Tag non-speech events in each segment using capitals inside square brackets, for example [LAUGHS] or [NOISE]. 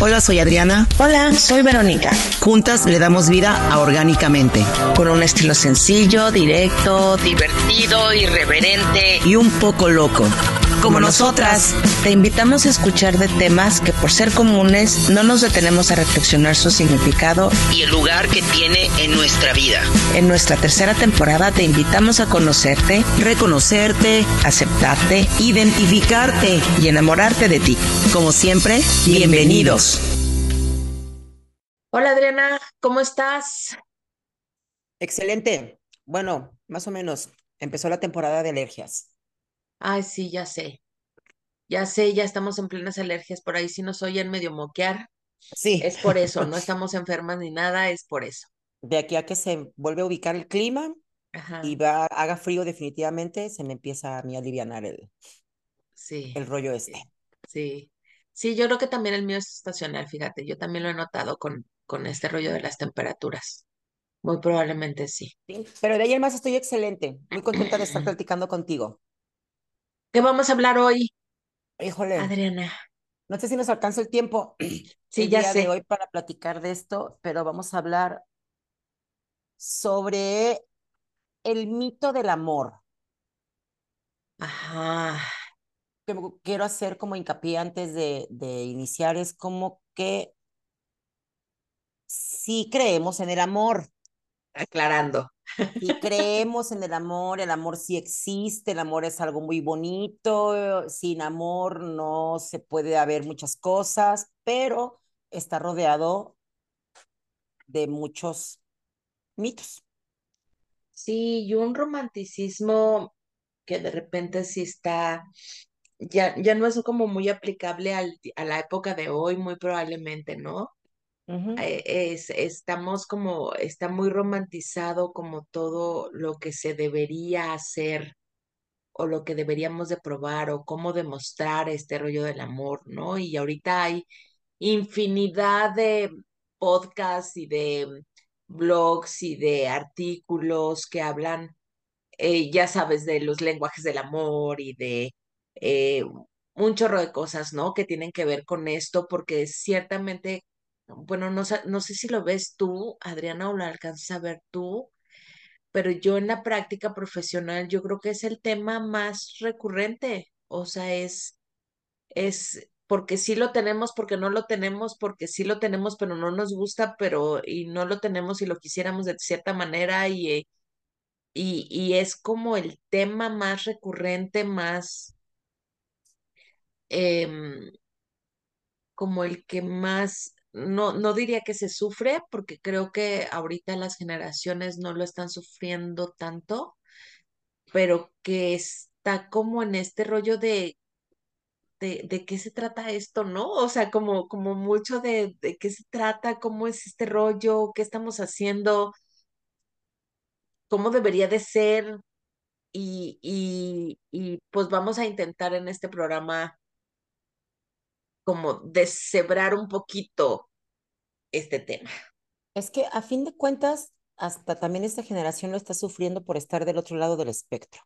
Hola, soy Adriana. Hola, soy Verónica. Juntas le damos vida a Orgánicamente. Con un estilo sencillo, directo, divertido, irreverente y un poco loco. Como nosotras. Te invitamos a escuchar de temas que por ser comunes no nos detenemos a reflexionar su significado y el lugar que tiene en nuestra vida. En nuestra tercera temporada te invitamos a conocerte, reconocerte, aceptarte, identificarte y enamorarte de ti. Como siempre, bienvenidos. Hola Adriana, ¿cómo estás? Excelente. Bueno, más o menos. Empezó la temporada de alergias. Ay, sí, ya sé. Ya sé, ya estamos en plenas alergias, por ahí si nos oyen medio moquear. Sí. Es por eso, no [LAUGHS] estamos enfermas ni nada, es por eso. De aquí a que se vuelve a ubicar el clima y va, haga frío definitivamente, se me empieza a mí a aliviar el, sí, el rollo este. Sí, sí, yo creo que también el mío es estacional, fíjate, yo también lo he notado con, con este rollo de las temperaturas. Muy probablemente sí. sí. Pero de ayer más estoy excelente, muy contenta de estar platicando contigo. ¿Qué vamos a hablar hoy? Híjole. Adriana. No sé si nos alcanza el tiempo [CLEARS THROAT] sí, el ya día sé. de hoy para platicar de esto, pero vamos a hablar sobre el mito del amor. Ajá. Que quiero hacer como hincapié antes de, de iniciar es como que sí creemos en el amor. Aclarando. Y creemos en el amor, el amor sí existe, el amor es algo muy bonito, sin amor no se puede haber muchas cosas, pero está rodeado de muchos mitos. Sí, y un romanticismo que de repente sí está, ya, ya no es como muy aplicable al, a la época de hoy, muy probablemente, ¿no? Es, estamos como, está muy romantizado como todo lo que se debería hacer o lo que deberíamos de probar o cómo demostrar este rollo del amor, ¿no? Y ahorita hay infinidad de podcasts y de blogs y de artículos que hablan, eh, ya sabes, de los lenguajes del amor y de eh, un chorro de cosas, ¿no? Que tienen que ver con esto, porque ciertamente bueno, no, no sé si lo ves tú, Adriana, o lo alcanzas a ver tú, pero yo en la práctica profesional yo creo que es el tema más recurrente, o sea, es, es porque sí lo tenemos, porque no lo tenemos, porque sí lo tenemos, pero no nos gusta, pero y no lo tenemos y lo quisiéramos de cierta manera y, eh, y, y es como el tema más recurrente, más... Eh, como el que más no, no diría que se sufre, porque creo que ahorita las generaciones no lo están sufriendo tanto, pero que está como en este rollo de, de, de qué se trata esto, ¿no? O sea, como, como mucho de, de qué se trata, cómo es este rollo, qué estamos haciendo, cómo debería de ser. Y, y, y pues vamos a intentar en este programa como deshebrar un poquito este tema. Es que a fin de cuentas, hasta también esta generación lo está sufriendo por estar del otro lado del espectro.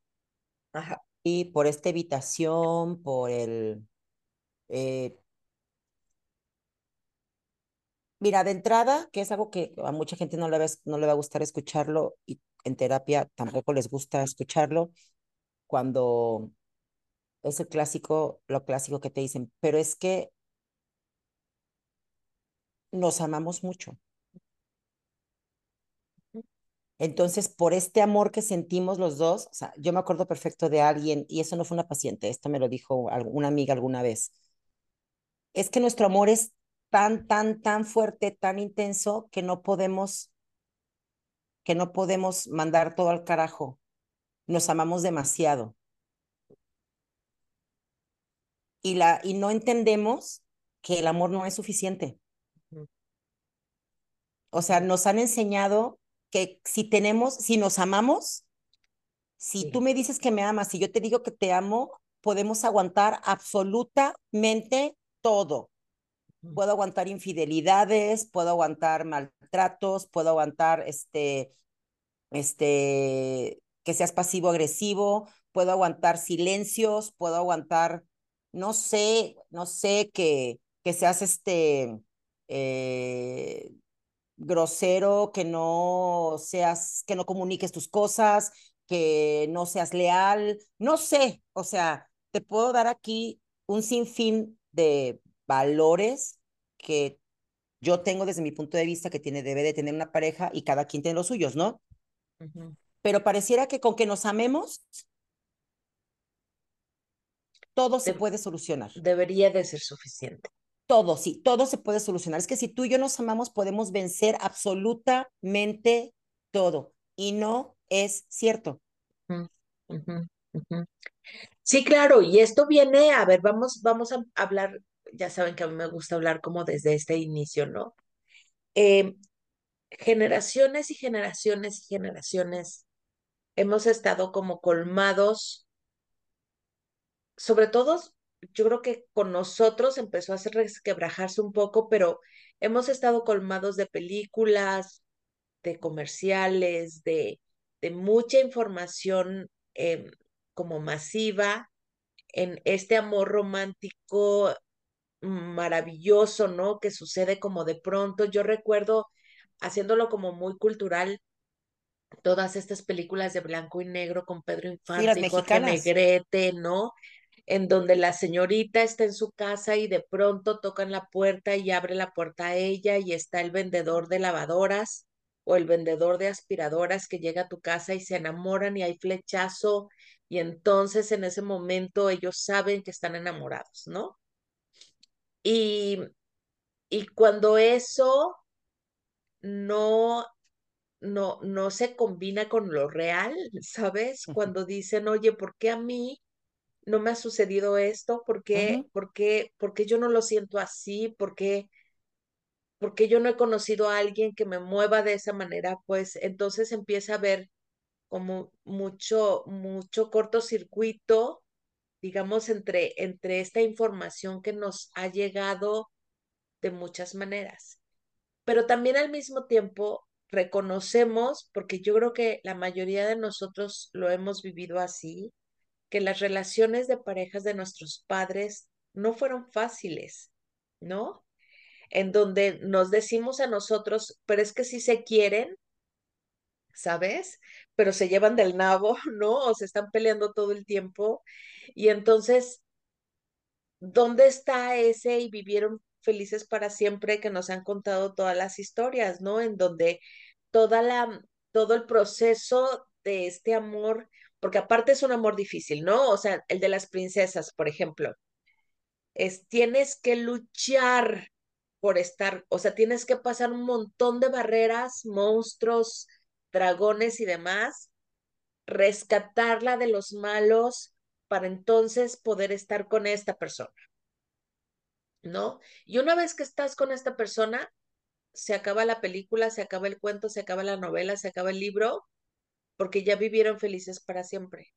Ajá. Y por esta evitación, por el... Eh... Mira, de entrada, que es algo que a mucha gente no le, va, no le va a gustar escucharlo y en terapia tampoco les gusta escucharlo, cuando es el clásico, lo clásico que te dicen, pero es que nos amamos mucho. Entonces, por este amor que sentimos los dos, o sea, yo me acuerdo perfecto de alguien, y eso no fue una paciente, esto me lo dijo una amiga alguna vez, es que nuestro amor es tan, tan, tan fuerte, tan intenso, que no podemos, que no podemos mandar todo al carajo. Nos amamos demasiado. Y, la, y no entendemos que el amor no es suficiente. O sea, nos han enseñado que si tenemos, si nos amamos, si sí. tú me dices que me amas y yo te digo que te amo, podemos aguantar absolutamente todo. Puedo aguantar infidelidades, puedo aguantar maltratos, puedo aguantar este, este, que seas pasivo agresivo, puedo aguantar silencios, puedo aguantar, no sé, no sé, que, que seas este eh, grosero, que no seas, que no comuniques tus cosas, que no seas leal, no sé, o sea, te puedo dar aquí un sinfín de valores que yo tengo desde mi punto de vista que tiene, debe de tener una pareja y cada quien tiene los suyos, ¿no? Pero pareciera que con que nos amemos, todo se De- puede solucionar. debería de ser suficiente. Todo, sí, todo se puede solucionar. Es que si tú y yo nos amamos, podemos vencer absolutamente todo. Y no es cierto. Sí, claro, y esto viene, a ver, vamos, vamos a hablar, ya saben que a mí me gusta hablar como desde este inicio, ¿no? Eh, generaciones y generaciones y generaciones hemos estado como colmados, sobre todo, yo creo que con nosotros empezó a hacer resquebrajarse un poco, pero hemos estado colmados de películas, de comerciales, de, de mucha información eh, como masiva en este amor romántico maravilloso, ¿no? Que sucede como de pronto. Yo recuerdo haciéndolo como muy cultural, todas estas películas de blanco y negro con Pedro Sí, Infante y Jorge. Negrete, ¿no? En donde la señorita está en su casa y de pronto tocan la puerta y abre la puerta a ella y está el vendedor de lavadoras o el vendedor de aspiradoras que llega a tu casa y se enamoran y hay flechazo y entonces en ese momento ellos saben que están enamorados, ¿no? Y, y cuando eso no, no, no se combina con lo real, ¿sabes? Cuando dicen, oye, ¿por qué a mí no me ha sucedido esto? ¿Por qué, ujú, por qué, por qué yo no lo siento así? ¿Por qué, por qué yo no he conocido a alguien que me mueva de esa manera? Pues entonces empieza a haber como mucho, mucho cortocircuito, digamos, entre, entre esta información que nos ha llegado de muchas maneras. Pero también al mismo tiempo reconocemos, porque yo creo que la mayoría de nosotros lo hemos vivido así, que las relaciones de parejas de nuestros padres no fueron fáciles, ¿no? En donde nos decimos a nosotros, pero es que sí se quieren, ¿sabes? Pero se llevan del nabo, [LAUGHS] ¿no? O se están peleando todo el tiempo. Y entonces ¿dónde está ese y vivieron felices para siempre que nos han contado todas las historias, ¿no? En donde toda la, todo el proceso de este amor, porque aparte es un amor difícil, ¿no? O sea, el de las princesas, por ejemplo, es tienes que luchar por estar, o sea, tienes que pasar un montón de barreras, monstruos, dragones y demás, rescatarla de los malos para entonces poder estar con esta persona. ¿no? Y una vez que estás con esta persona, se acaba la película, se acaba el cuento, se acaba la novela, se acaba el libro, porque ya vivieron felices para siempre.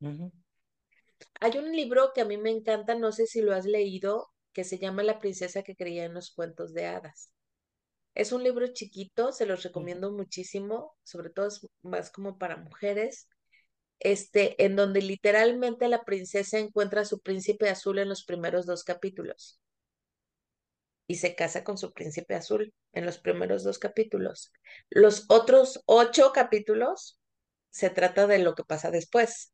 Hay un libro que a mí me encanta, no sé si lo has leído, que se llama La princesa que creía en los cuentos de hadas. Es un libro chiquito, se los recomiendo muchísimo, sobre todo es más como para mujeres, este, en donde literalmente la princesa encuentra a su príncipe azul en los primeros dos capítulos. y se casa con su príncipe azul en los primeros dos capítulos. Los otros ocho capítulos se trata de lo que pasa después.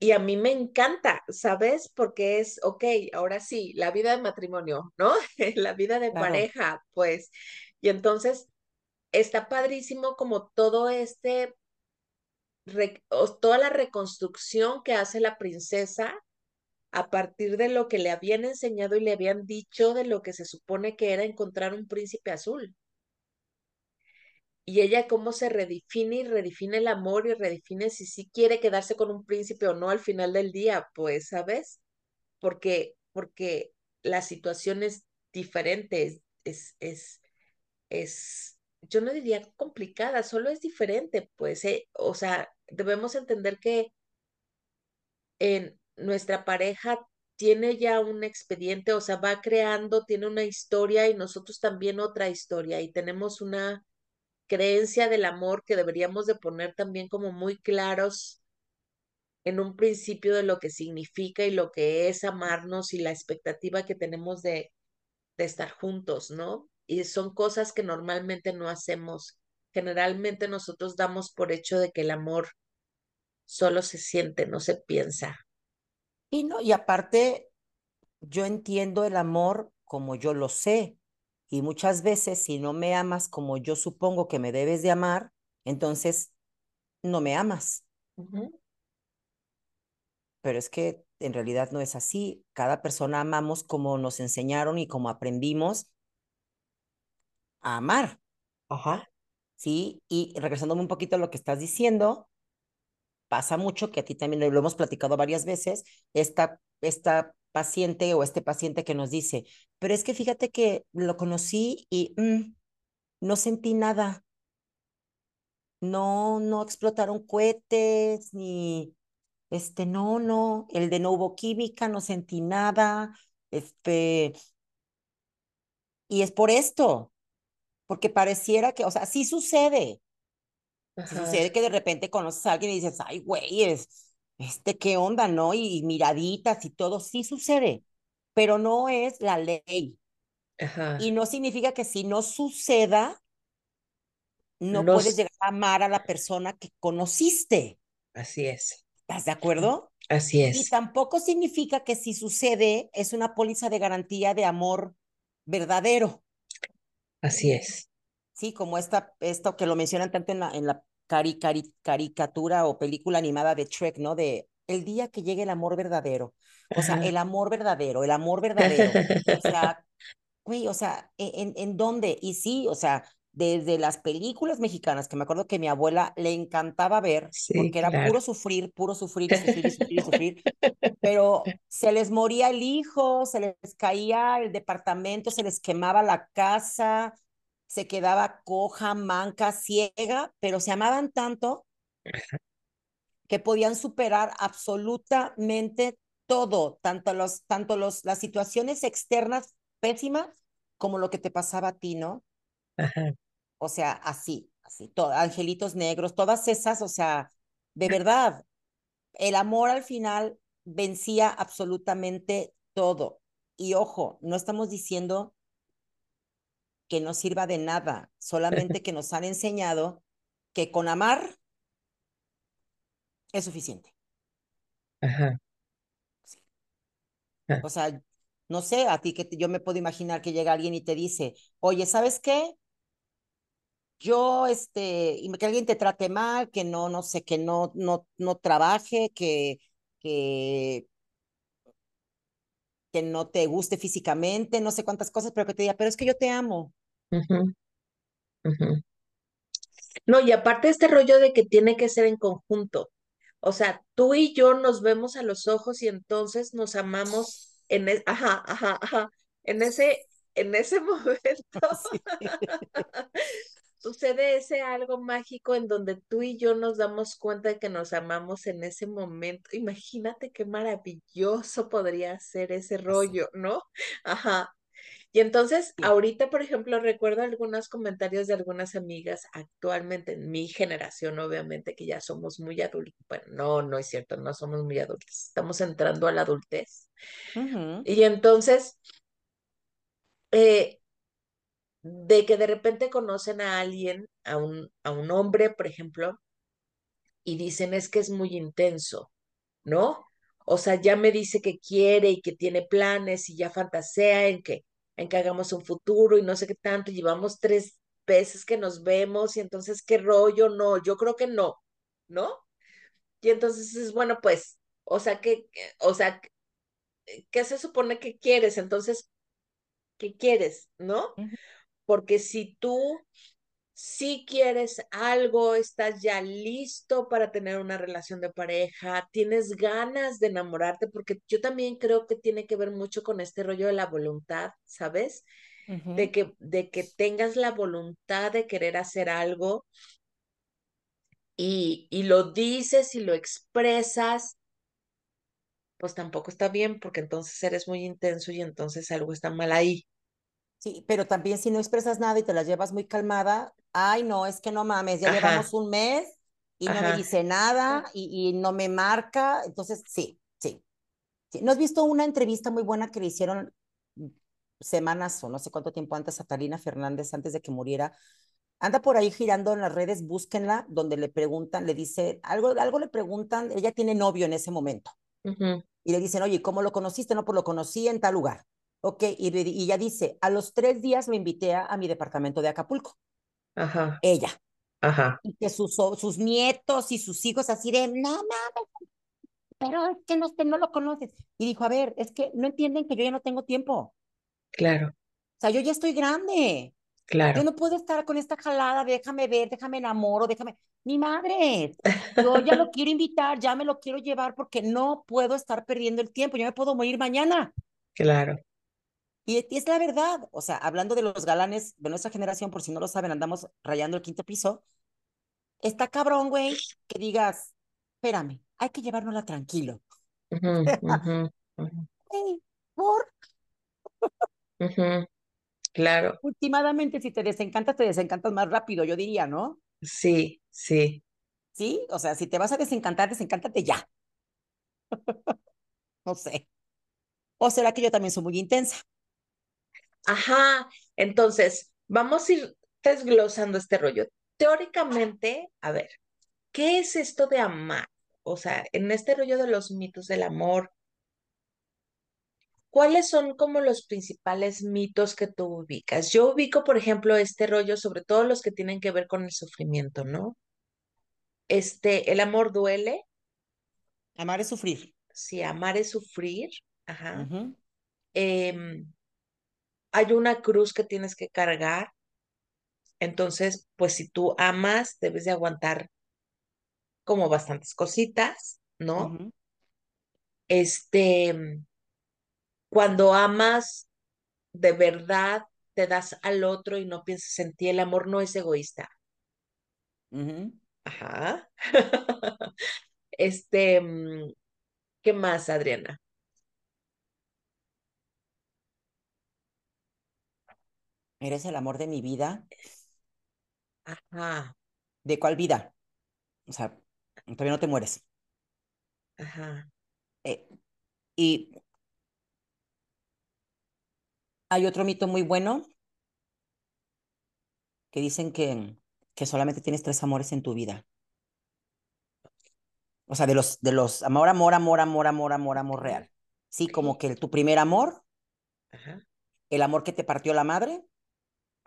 Y a mí me encanta, ¿sabes? Porque es, ok, ahora sí, la vida de matrimonio, ¿no? [LAUGHS] la vida de Claro. pareja, pues. Y entonces está padrísimo como todo este, re- toda la reconstrucción que hace la princesa a partir de lo que le habían enseñado y le habían dicho de lo que se supone que era encontrar un príncipe azul. Y ella cómo se redefine y redefine el amor y redefine si sí quiere quedarse con un príncipe o no al final del día, pues, ¿sabes? Porque, porque la situación es diferente, es, es, es, es, yo no diría complicada, solo es diferente, pues, eh, o sea, debemos entender que en nuestra pareja tiene ya un expediente, o sea, va creando, tiene una historia y nosotros también otra historia y tenemos una creencia del amor que deberíamos de poner también como muy claros en un principio de lo que significa y lo que es amarnos y la expectativa que tenemos de, de estar juntos, ¿no? Y son cosas que normalmente no hacemos. Generalmente nosotros damos por hecho de que el amor solo se siente, no se piensa. Y no, y aparte, yo entiendo el amor como yo lo sé. Y muchas veces, si no me amas como yo supongo que me debes de amar, entonces no me amas. Pero es que en realidad no es así. Cada persona amamos como nos enseñaron y como aprendimos a amar. Ajá. ¿Sí? Y regresándome un poquito a lo que estás diciendo, pasa mucho, que a ti también lo hemos platicado varias veces, esta, esta paciente o este paciente que nos dice, pero es que fíjate que lo conocí y mm, no sentí nada. No, no explotaron cohetes, ni, este, no, no, el de no hubo química, no sentí nada, este, y es por esto, porque pareciera que, o sea, sí sucede, sí sucede que de repente conoces a alguien y dices, ay, güey, es, este, ¿qué onda, no? Y, miraditas y todo, sí sucede, pero no es la ley. Ajá. Y no significa que si no suceda, no, puedes llegar a amar a la persona que conociste. Así es. ¿Estás de acuerdo? Así es. Y tampoco significa que si sucede es una póliza de garantía de amor verdadero. Así es. Sí, como esta, esto que lo mencionan tanto en la, en la cari, cari, caricatura o película animada de Trek, ¿no? De el día que llegue el amor verdadero. O sea, el [LAUGHS] amor verdadero, el amor verdadero. O sea, güey, o sea, ¿en, en dónde? Y sí, o sea, desde las películas mexicanas, que me acuerdo que mi abuela le encantaba ver, porque era puro sufrir, puro sufrir, sufrir, sufrir, sufrir, [LAUGHS] pero se les moría el hijo, se les caía el departamento, se les quemaba la casa, se quedaba coja, manca, ciega, pero se amaban tanto [LAUGHS] que podían superar absolutamente todo, tanto, los, tanto los, las situaciones externas pésimas como lo que te pasaba a ti, ¿no? O sea, así, así, todo, angelitos negros, todas esas, o sea, de [LAUGHS] verdad, el amor al final vencía absolutamente todo. Y ojo, no estamos diciendo que no sirva de nada, [LAUGHS] solamente que nos han enseñado que con amar es suficiente. Ajá. Ah. O sea, no sé, a ti que yo me puedo imaginar que llega alguien y te dice, oye, ¿sabes qué? Yo, este, y que alguien te trate mal, que no, no sé, que no, no, no trabaje, que, que, que no te guste físicamente, no sé cuántas cosas, pero que te diga, pero es que yo te amo. No, y aparte este rollo de que tiene que ser en conjunto. O sea, tú y yo nos vemos a los ojos y entonces nos amamos en e, ajá, ajá, ajá, en ese, en ese [LAUGHS] momento. [LAUGHS] Sucede ese algo mágico en donde tú y yo nos damos cuenta de que nos amamos en ese momento. Imagínate qué maravilloso podría ser ese rollo, ¿no? Ajá. Y entonces, ahorita, por ejemplo, recuerdo algunos comentarios de algunas amigas actualmente en mi generación, obviamente, que ya somos muy adultos. Bueno, no, no es cierto, no somos muy adultos, estamos entrando a la adultez. Y entonces, eh, de que de repente conocen a alguien, a un, a un hombre, por ejemplo, y dicen es que es muy intenso, ¿no? O sea, ya me dice que quiere y que tiene planes y ya fantasea en que en que hagamos un futuro y no sé qué tanto, llevamos tres veces que nos vemos y entonces qué rollo, no, yo creo que no, ¿no? Y entonces es bueno, pues, o sea, que, o sea, ¿qué se supone que quieres? Entonces, ¿qué quieres? ¿No? Porque si tú si quieres algo, estás ya listo para tener una relación de pareja, tienes ganas de enamorarte, porque yo también creo que tiene que ver mucho con este rollo de la voluntad, ¿sabes? de, que, de que tengas la voluntad de querer hacer algo y, y lo dices y lo expresas, pues tampoco está bien, porque entonces eres muy intenso y entonces algo está mal ahí. Sí, pero también si no expresas nada y te la llevas muy calmada, ay, no, es que no mames, ya llevamos un mes y no me dice nada y, y, no me marca, entonces sí, sí, sí. ¿No has visto una entrevista muy buena que le hicieron semanas o no sé cuánto tiempo antes a Talina Fernández, antes de que muriera, anda por ahí girando en las redes, búsquenla, donde le preguntan, le dice, algo, algo le preguntan, ella tiene novio en ese momento. Y le dicen, oye, ¿cómo lo conociste? No, pues lo conocí en tal lugar. Ok, y, y ella dice, a los tres días me invité a, a mi departamento de Acapulco, Ajá, ella. ajá, Y que sus, sus nietos y sus hijos así de, no mames, pero es que no, no lo conoces. Y dijo, a ver, es que no entienden que yo ya no tengo tiempo. O claro, sea, yo ya estoy grande. Yo claro. no puedo estar con esta jalada, de déjame ver, déjame enamoro, déjame. Mi madre, yo ya lo [LAUGHS] quiero invitar, ya me lo quiero llevar porque no puedo estar perdiendo el tiempo, yo me puedo morir mañana. Claro. Y, y es la verdad, o sea, hablando de los galanes de nuestra generación, por si no lo saben, andamos rayando el quinto piso, está cabrón, güey, que digas, espérame, hay que llevárnosla tranquilo. [LAUGHS] Ujú, Güey, por Claro, últimamente, si te desencantas, te desencantas más rápido, yo diría, ¿no? sí, sí. Sí, o sea, si te vas a desencantar, desencántate ya, [LAUGHS] no sé. O será que yo también soy muy intensa. Ajá, entonces, vamos a ir desglosando este rollo. Teóricamente, a ver, ¿qué es esto de amar? O sea, en este rollo de los mitos del amor, ¿cuáles son como los principales mitos que tú ubicas? Yo ubico, por ejemplo, este rollo, sobre todo los que tienen que ver con el sufrimiento, ¿no? Este, el amor duele, Amar es sufrir. si amar es sufrir, ajá. Em, hay una cruz que tienes que cargar, entonces, pues si tú amas, debes de aguantar como bastantes cositas, ¿no? Este, cuando amas de verdad, te das al otro y no piensas en ti, el amor no es egoísta. Ajá. [LAUGHS] Este, mm, ¿qué más, Adriana? Eres el amor de mi vida. Ajá, ¿De cuál vida? O sea, todavía no te mueres. ajá. Eh, y hay otro mito muy bueno que dicen que, que solamente tienes tres amores en tu vida. O sea, de los, de los amor, amor, amor, amor, amor, amor, amor real. Sí, como que el- tu primer amor, ajá, el amor que te partió la madre,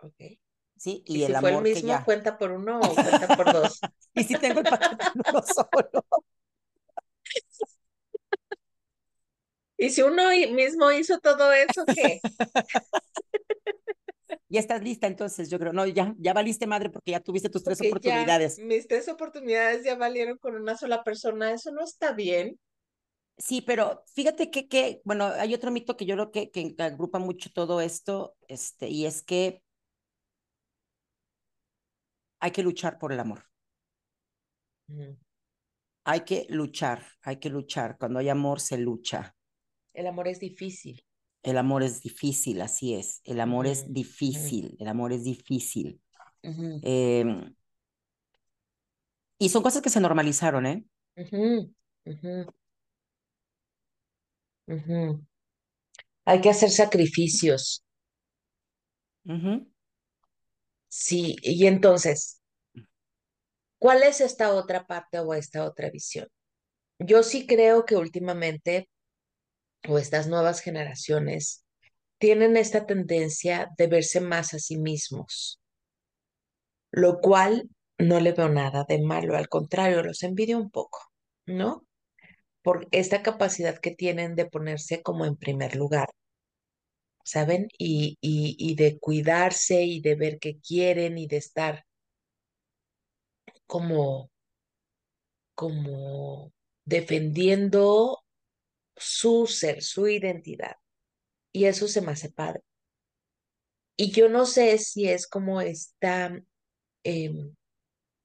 ok. sí, Y y si el fue el amor que mismo, ya. ¿cuenta por uno o cuenta por dos? [LAUGHS] y si tengo el paquete [LAUGHS] en uno solo. Y si uno mismo hizo todo eso, ¿qué? [LAUGHS] Ya estás lista, entonces yo creo, no, ya, ya valiste madre porque ya tuviste tus tres Porque ya oportunidades. mis tres oportunidades ya valieron con una sola persona, eso no está bien. Sí, pero fíjate que, que, bueno, hay otro mito que yo creo que, que agrupa mucho todo esto, este, y es que hay que luchar por el amor. Hay que luchar, hay que luchar. Cuando hay amor, se lucha. El amor es difícil. El amor es difícil, así es. El amor es difícil, el amor es difícil. Eh, y son cosas que se normalizaron, ¿eh? Hay que hacer sacrificios. Sí, y entonces, ¿cuál es esta otra parte o esta otra visión? Yo sí creo que últimamente, o estas nuevas generaciones, tienen esta tendencia de verse más a sí mismos, lo cual no le veo nada de malo, al contrario, los envidio un poco, ¿no? Por esta capacidad que tienen de ponerse como en primer lugar, ¿saben? Y, y, y de cuidarse y de ver qué quieren y de estar como, como defendiendo su ser, su identidad. Y eso se me hace padre. Y yo no sé si es como esta, em,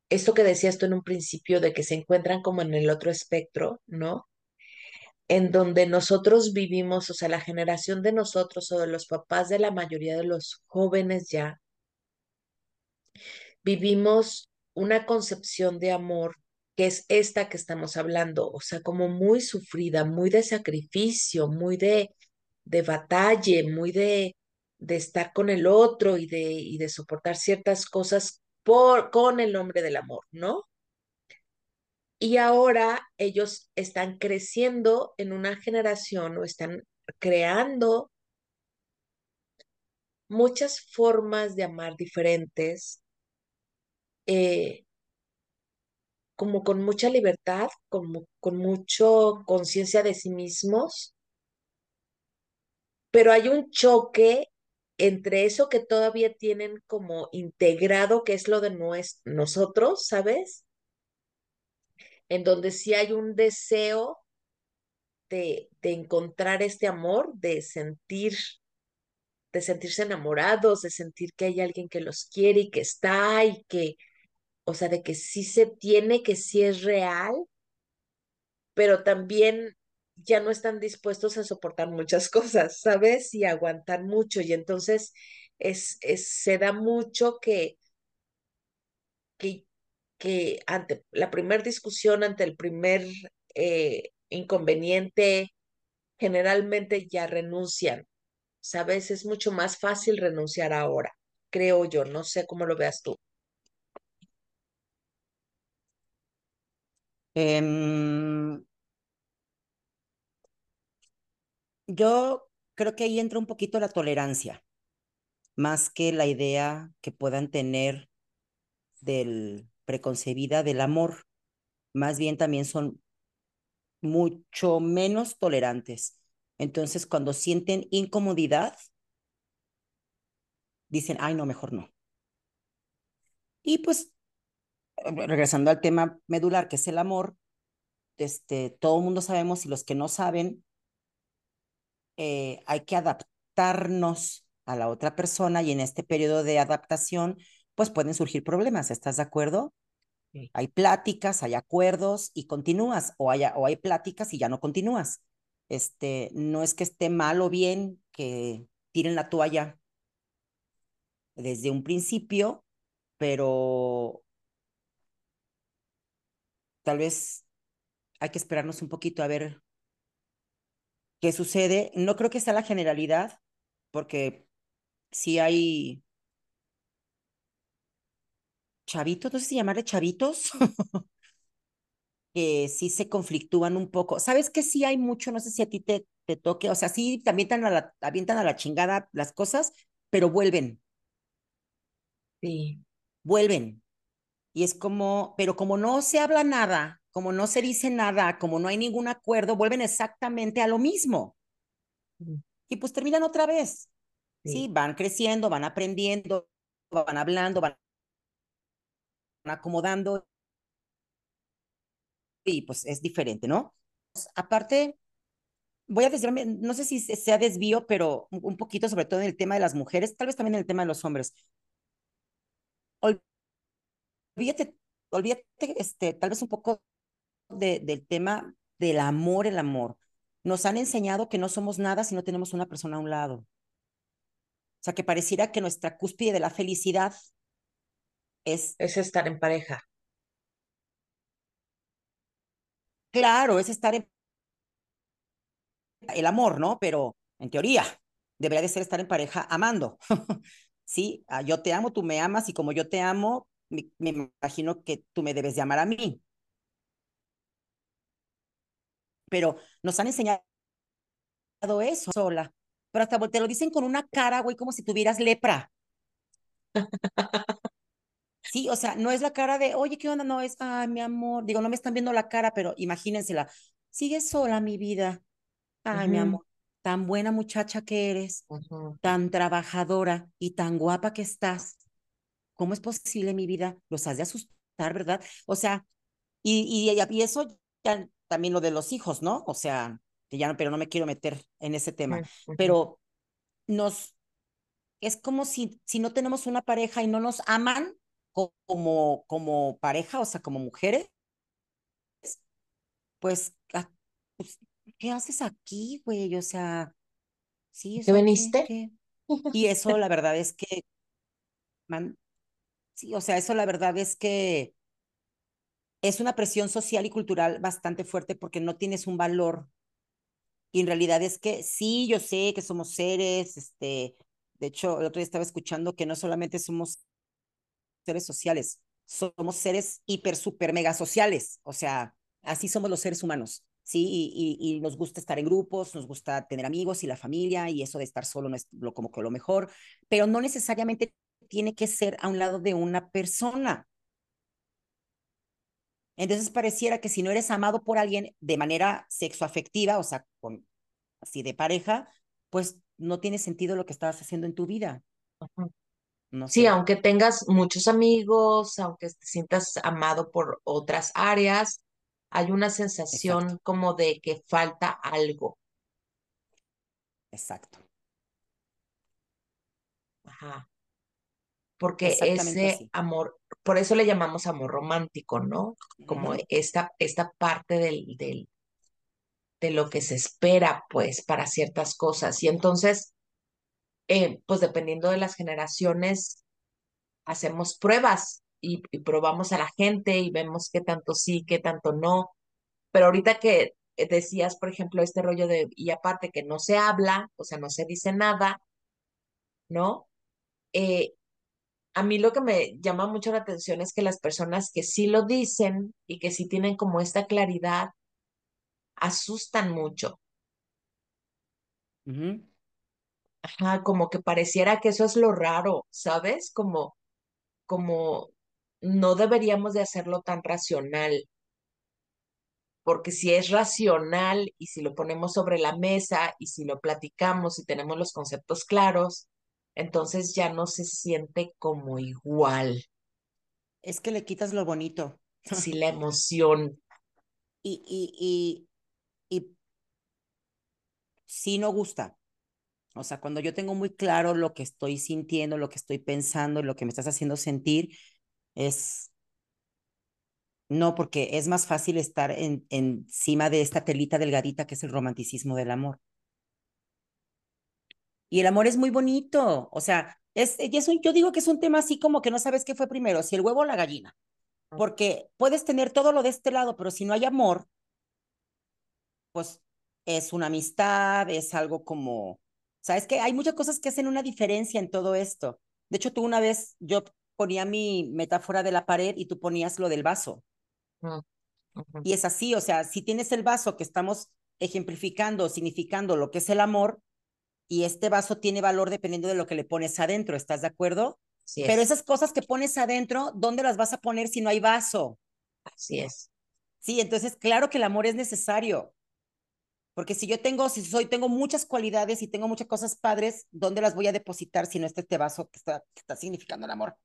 esto que decías tú en un principio de que se encuentran como en el otro espectro, ¿no? En donde nosotros vivimos, o sea, la generación de nosotros o de los papás de la mayoría de los jóvenes ya, vivimos una concepción de amor que es esta que estamos hablando, o sea, como muy sufrida, muy de sacrificio, muy de, de batalla, muy de de estar con el otro y de, y de soportar ciertas cosas por, con el nombre del amor, ¿no? Y ahora ellos están creciendo en una generación o están creando muchas formas de amar diferentes, eh, como con mucha libertad, como, con mucho conciencia de sí mismos, pero hay un choque entre eso que todavía tienen como integrado, que es lo de nues- nosotros, ¿sabes? En donde sí hay un deseo de, de encontrar este amor, de sentir, de sentirse enamorados, de sentir que hay alguien que los quiere y que está y que, o sea, de que sí se tiene, que sí es real, pero también ya no están dispuestos a soportar muchas [LAUGHS] cosas, ¿sabes? Y aguantar mucho. Y entonces es, es, se da mucho que, que, que ante la primera discusión, ante el primer eh, inconveniente, generalmente ya renuncian, ¿sabes? Es mucho más fácil renunciar ahora, creo yo, no sé cómo lo veas tú. Em, yo creo que ahí entra un poquito la tolerancia, más que la idea que puedan tener del preconcebida del amor. Más bien también son mucho menos tolerantes. Entonces, cuando sienten incomodidad, dicen, ay, no, mejor no. Y pues, regresando al tema medular, que es el amor, este, todo el mundo sabemos y los que no saben, eh, hay que adaptarnos a la otra persona y en este periodo de adaptación, pues pueden surgir problemas, ¿estás de acuerdo? Sí. Hay pláticas, hay acuerdos y continúas, o hay, o hay pláticas y ya no continúas. Este, no es que esté mal o bien que tiren la toalla desde un principio, pero tal vez hay que esperarnos un poquito a ver qué sucede. No creo que sea la generalidad, porque sí hay chavitos, no sé si llamarle chavitos, [LAUGHS] que sí se conflictúan un poco. ¿Sabes que sí hay mucho? No sé si a ti te, te toque, o sea, sí también a la, avientan a la chingada las cosas, pero vuelven, Sí. vuelven. Y es como, pero como no se habla nada, como no se dice nada, como no hay ningún acuerdo, vuelven exactamente a lo mismo. Mm, Y pues terminan otra vez. Sí, Sí. van creciendo, van aprendiendo, van hablando, van acomodando y pues es diferente, ¿no? Aparte, voy a desviarme, no sé si sea desvío, pero un poquito sobre todo en el tema de las mujeres, tal vez también en el tema de los hombres. Olvídate, olvídate, este, tal vez un poco de, del tema del amor, el amor. Nos han enseñado que no somos nada si no tenemos una persona a un lado. O sea, que pareciera que nuestra cúspide de la felicidad es, Es estar en pareja. claro, es estar en el amor, ¿no? Pero en teoría debería de ser estar en pareja amando. [LAUGHS] sí, ah, yo te amo, tú me amas y como yo te amo, me, me imagino que tú me debes de amar a mí. Pero nos han enseñado eso sola. Pero hasta te lo dicen con una cara, güey, como si tuvieras lepra. [LAUGHS] Sí, o sea, no es la cara de, oye, ¿qué onda? No, es, ay, mi amor. Digo, no me están viendo la cara, pero imagínensela. Sigue sola, mi vida. Ay, mi amor, tan buena muchacha que eres, tan trabajadora y tan guapa que estás. ¿Cómo es posible, mi vida? Los has de asustar, ¿verdad? O sea, y, y, y eso ya también lo de los hijos, ¿no? O sea, que ya no, pero no me quiero meter en ese tema. Pero nos, es como si, si no tenemos una pareja y no nos aman como, como pareja, o sea, como mujeres, pues, ah, pues, ¿qué haces aquí, güey? O sea, sí, o ¿Qué sea, ¿qué, veniste? [LAUGHS] Y eso, la verdad es que, man, sí, o sea, eso la verdad es que es una presión social y cultural bastante fuerte porque no tienes un valor. Y en realidad es que sí, yo sé que somos seres, este, De hecho, el otro día estaba escuchando que no solamente somos seres sociales, somos seres hiper, super, mega sociales. O sea, así somos los seres humanos. Sí, y, y, nos gusta estar en grupos, nos gusta tener amigos y la familia, y eso de estar solo no es lo, como que lo mejor, pero no necesariamente tiene que ser a un lado de una persona. Entonces pareciera que si no eres amado por alguien de manera sexoafectiva, o sea, así de pareja, pues no tiene sentido lo que estabas haciendo en tu vida. No sí, sé. aunque tengas muchos amigos, aunque te sientas amado por otras áreas, hay una sensación Exacto. como de que falta algo. Exacto. Ajá. Porque ese así. amor, por eso le llamamos amor romántico, ¿no? Como esta, esta parte del, del, de lo que se espera, pues, para ciertas cosas. Y entonces, eh, pues dependiendo de las generaciones, hacemos pruebas y, probamos a la gente y vemos qué tanto sí, qué tanto no. Pero ahorita que decías, por ejemplo, este rollo de, y aparte que no se habla, o sea, no se dice nada, ¿no? Eh, a mí lo que me llama mucho la atención es que las personas que sí lo dicen y que sí tienen como esta claridad, asustan mucho. Ajá, como que pareciera que eso es lo raro, ¿sabes? Como, como no deberíamos de hacerlo tan racional. Porque si es racional y si lo ponemos sobre la mesa y si lo platicamos y tenemos los conceptos claros, entonces ya no se siente como igual. Es que le quitas lo bonito. Sí, la [LAUGHS] emoción. Y, y, y, y sí no gusta. O sea, cuando yo tengo muy claro lo que estoy sintiendo, lo que estoy pensando, lo que me estás haciendo sentir, es no, porque es más fácil estar en, encima de esta telita delgadita que es el romanticismo del amor. Y el amor es muy bonito, o sea, es, es un, yo digo que es un tema así como que no sabes qué fue primero, si el huevo o la gallina, porque puedes tener todo lo de este lado, pero si no hay amor, pues es una amistad, es algo como, sabes que hay muchas cosas que hacen una diferencia en todo esto. De hecho, tú una vez, yo ponía mi metáfora de la pared y tú ponías lo del vaso. Uh -huh. Y es así, o sea, si tienes el vaso que estamos ejemplificando, significando lo que es el amor, y este vaso tiene valor dependiendo de lo que le pones adentro, ¿estás de acuerdo? Así Pero es. esas cosas que pones adentro, ¿dónde las vas a poner si no hay vaso? Así es. Sí, entonces claro que el amor es necesario. Porque si yo tengo, si soy, tengo muchas cualidades y tengo muchas cosas padres, ¿dónde las voy a depositar si no está este vaso que está, que está significando el amor?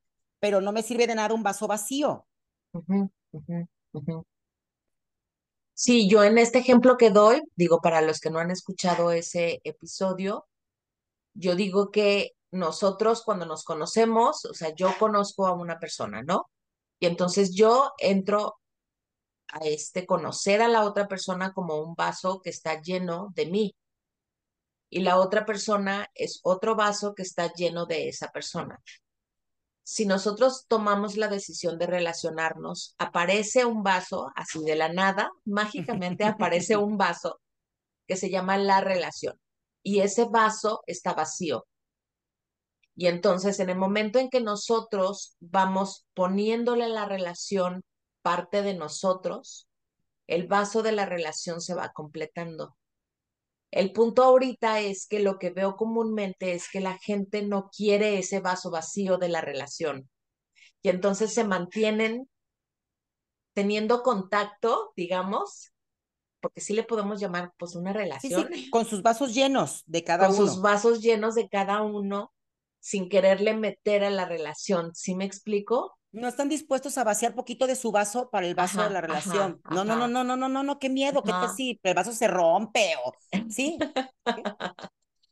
Pero no me sirve de nada un vaso vacío. Uh -huh, uh -huh, uh -huh. Sí, yo en este ejemplo que doy, digo, para los que no han escuchado ese episodio, yo digo que nosotros cuando nos conocemos, o sea, yo conozco a una persona, ¿no? Y entonces yo entro a este conocer a la otra persona como un vaso que está lleno de mí. Y la otra persona es otro vaso que está lleno de esa persona. Si nosotros tomamos la decisión de relacionarnos, aparece un vaso así de la nada, mágicamente aparece [LAUGHS] un vaso que se llama la relación. Y ese vaso está vacío. Y entonces, en el momento en que nosotros vamos poniéndole la relación parte de nosotros, el vaso de la relación se va completando. El punto ahorita es que lo que veo comúnmente es que la gente no quiere ese vaso vacío de la relación. Y entonces se mantienen teniendo contacto, digamos, porque sí le podemos llamar pues una relación. Sí, sí, con sus vasos llenos de cada con uno. sus vasos llenos de cada uno, sin quererle meter a la relación. ¿Sí me explico? No están dispuestos a vaciar poquito de su vaso para el vaso Ajá, de la relación. ajá, no, no, no, no, no, no, no, no, qué miedo, qué te sí, el vaso se rompe o sí. sí. [LAUGHS]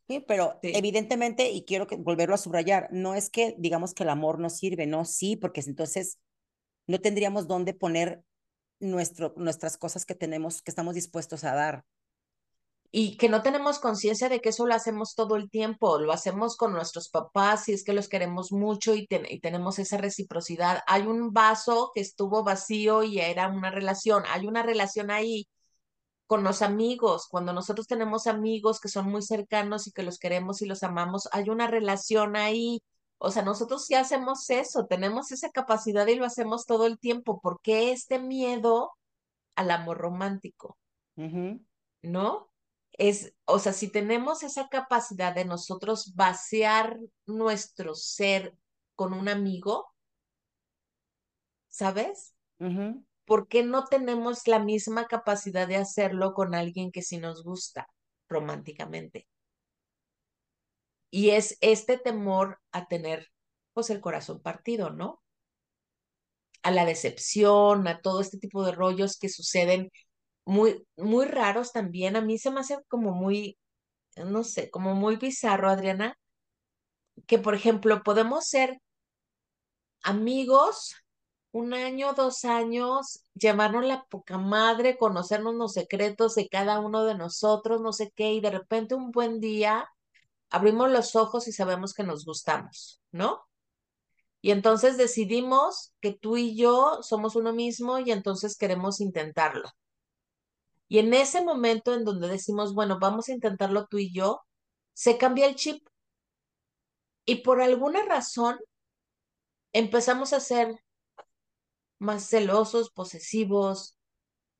Sí, pero Sí. evidentemente, y quiero que, volverlo a subrayar, no es que digamos que el amor no sirve, no, sí, porque entonces no tendríamos dónde poner nuestro, nuestras cosas que tenemos, que estamos dispuestos a dar. Y que no tenemos conciencia de que eso lo hacemos todo el tiempo, lo hacemos con nuestros papás si es que los queremos mucho y, ten- y tenemos esa reciprocidad. Hay un vaso que estuvo vacío y era una relación, hay una relación ahí con los amigos, cuando nosotros tenemos amigos que son muy cercanos y que los queremos y los amamos, hay una relación ahí. O sea, nosotros sí hacemos eso, tenemos esa capacidad y lo hacemos todo el tiempo. ¿Por qué este miedo al amor romántico? ¿No? Es, o sea, si tenemos esa capacidad de nosotros vaciar nuestro ser con un amigo, ¿sabes? ¿por qué no tenemos la misma capacidad de hacerlo con alguien que sí nos gusta románticamente? Y es este temor a tener, pues, el corazón partido, ¿no? A la decepción, a todo este tipo de rollos que suceden muy, muy raros también. A mí se me hace como muy, no sé, como muy bizarro, Adriana, que por ejemplo podemos ser amigos un año, dos años, llamarnos la poca madre, conocernos los secretos de cada uno de nosotros, no sé qué, y de repente un buen día abrimos los ojos y sabemos que nos gustamos, ¿no? Y entonces decidimos que tú y yo somos uno mismo y entonces queremos intentarlo. Y en ese momento en donde decimos, bueno, vamos a intentarlo tú y yo, se cambia el chip. Y por alguna razón empezamos a hacer más celosos, posesivos,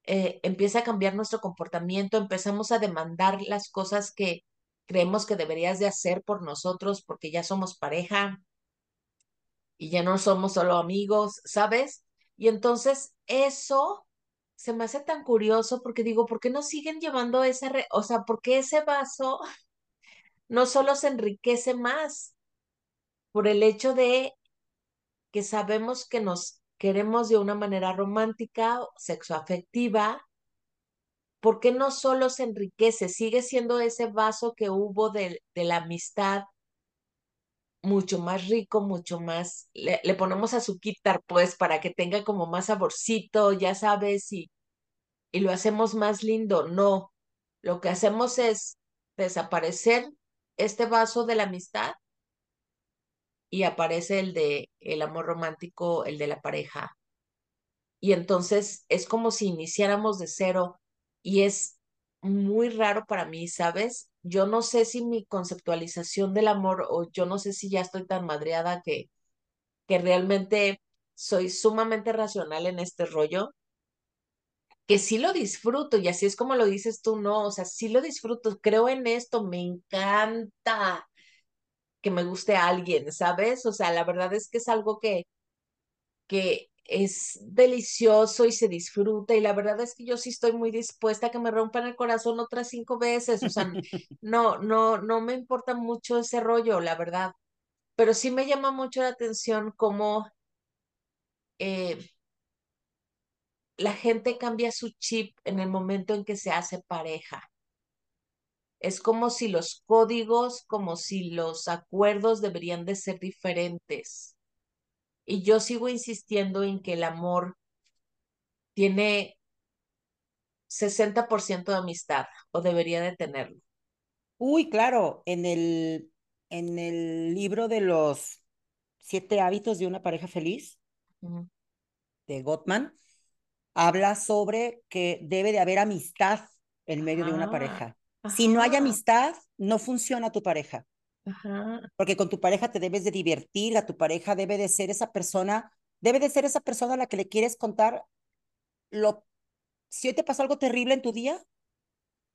eh, empieza a cambiar nuestro comportamiento, empezamos a demandar las cosas que creemos que deberías de hacer por nosotros porque ya somos pareja y ya no somos solo amigos, ¿sabes? Y entonces eso se me hace tan curioso porque digo, ¿por qué no siguen llevando esa, o sea, por qué ese vaso [LAUGHS] no solo se enriquece más por el hecho de que sabemos que nos queremos de una manera romántica, sexoafectiva, ¿por qué no solo se enriquece? Sigue siendo ese vaso que hubo de, la amistad mucho más rico, mucho más, le, le ponemos azuquitar pues para que tenga como más saborcito, ya sabes, y, y lo hacemos más lindo. No, lo que hacemos es desaparecer este vaso de la amistad y aparece el de el amor romántico, el de la pareja. Y entonces es como si iniciáramos de cero y es muy raro para mí, ¿sabes? Yo no sé si mi conceptualización del amor o yo no sé si ya estoy tan madreada que, que realmente soy sumamente racional en este rollo, que sí lo disfruto y así es como lo dices tú, no, o sea, sí lo disfruto, creo en esto, me encanta que me guste a alguien, ¿sabes? O sea, la verdad es que es algo que, que es delicioso y se disfruta y la verdad es que yo sí estoy muy dispuesta a que me rompan el corazón otras cinco veces, o sea, [LAUGHS] no, no, no me importa mucho ese rollo, la verdad, pero sí me llama mucho la atención cómo eh, la gente cambia su chip en el momento en que se hace pareja. Es como si los códigos, como si los acuerdos deberían de ser diferentes. Y yo sigo insistiendo en que el amor tiene 60% de amistad o debería de tenerlo. Uy, claro, en el, en el libro de los siete hábitos de una pareja feliz de Gottman, habla sobre que debe de haber amistad en medio de una pareja. Si no hay amistad, no funciona tu pareja. Porque con tu pareja te debes de divertir, a tu pareja debe de ser esa persona, debe de ser esa persona a la que le quieres contar lo... Si hoy te pasó algo terrible en tu día,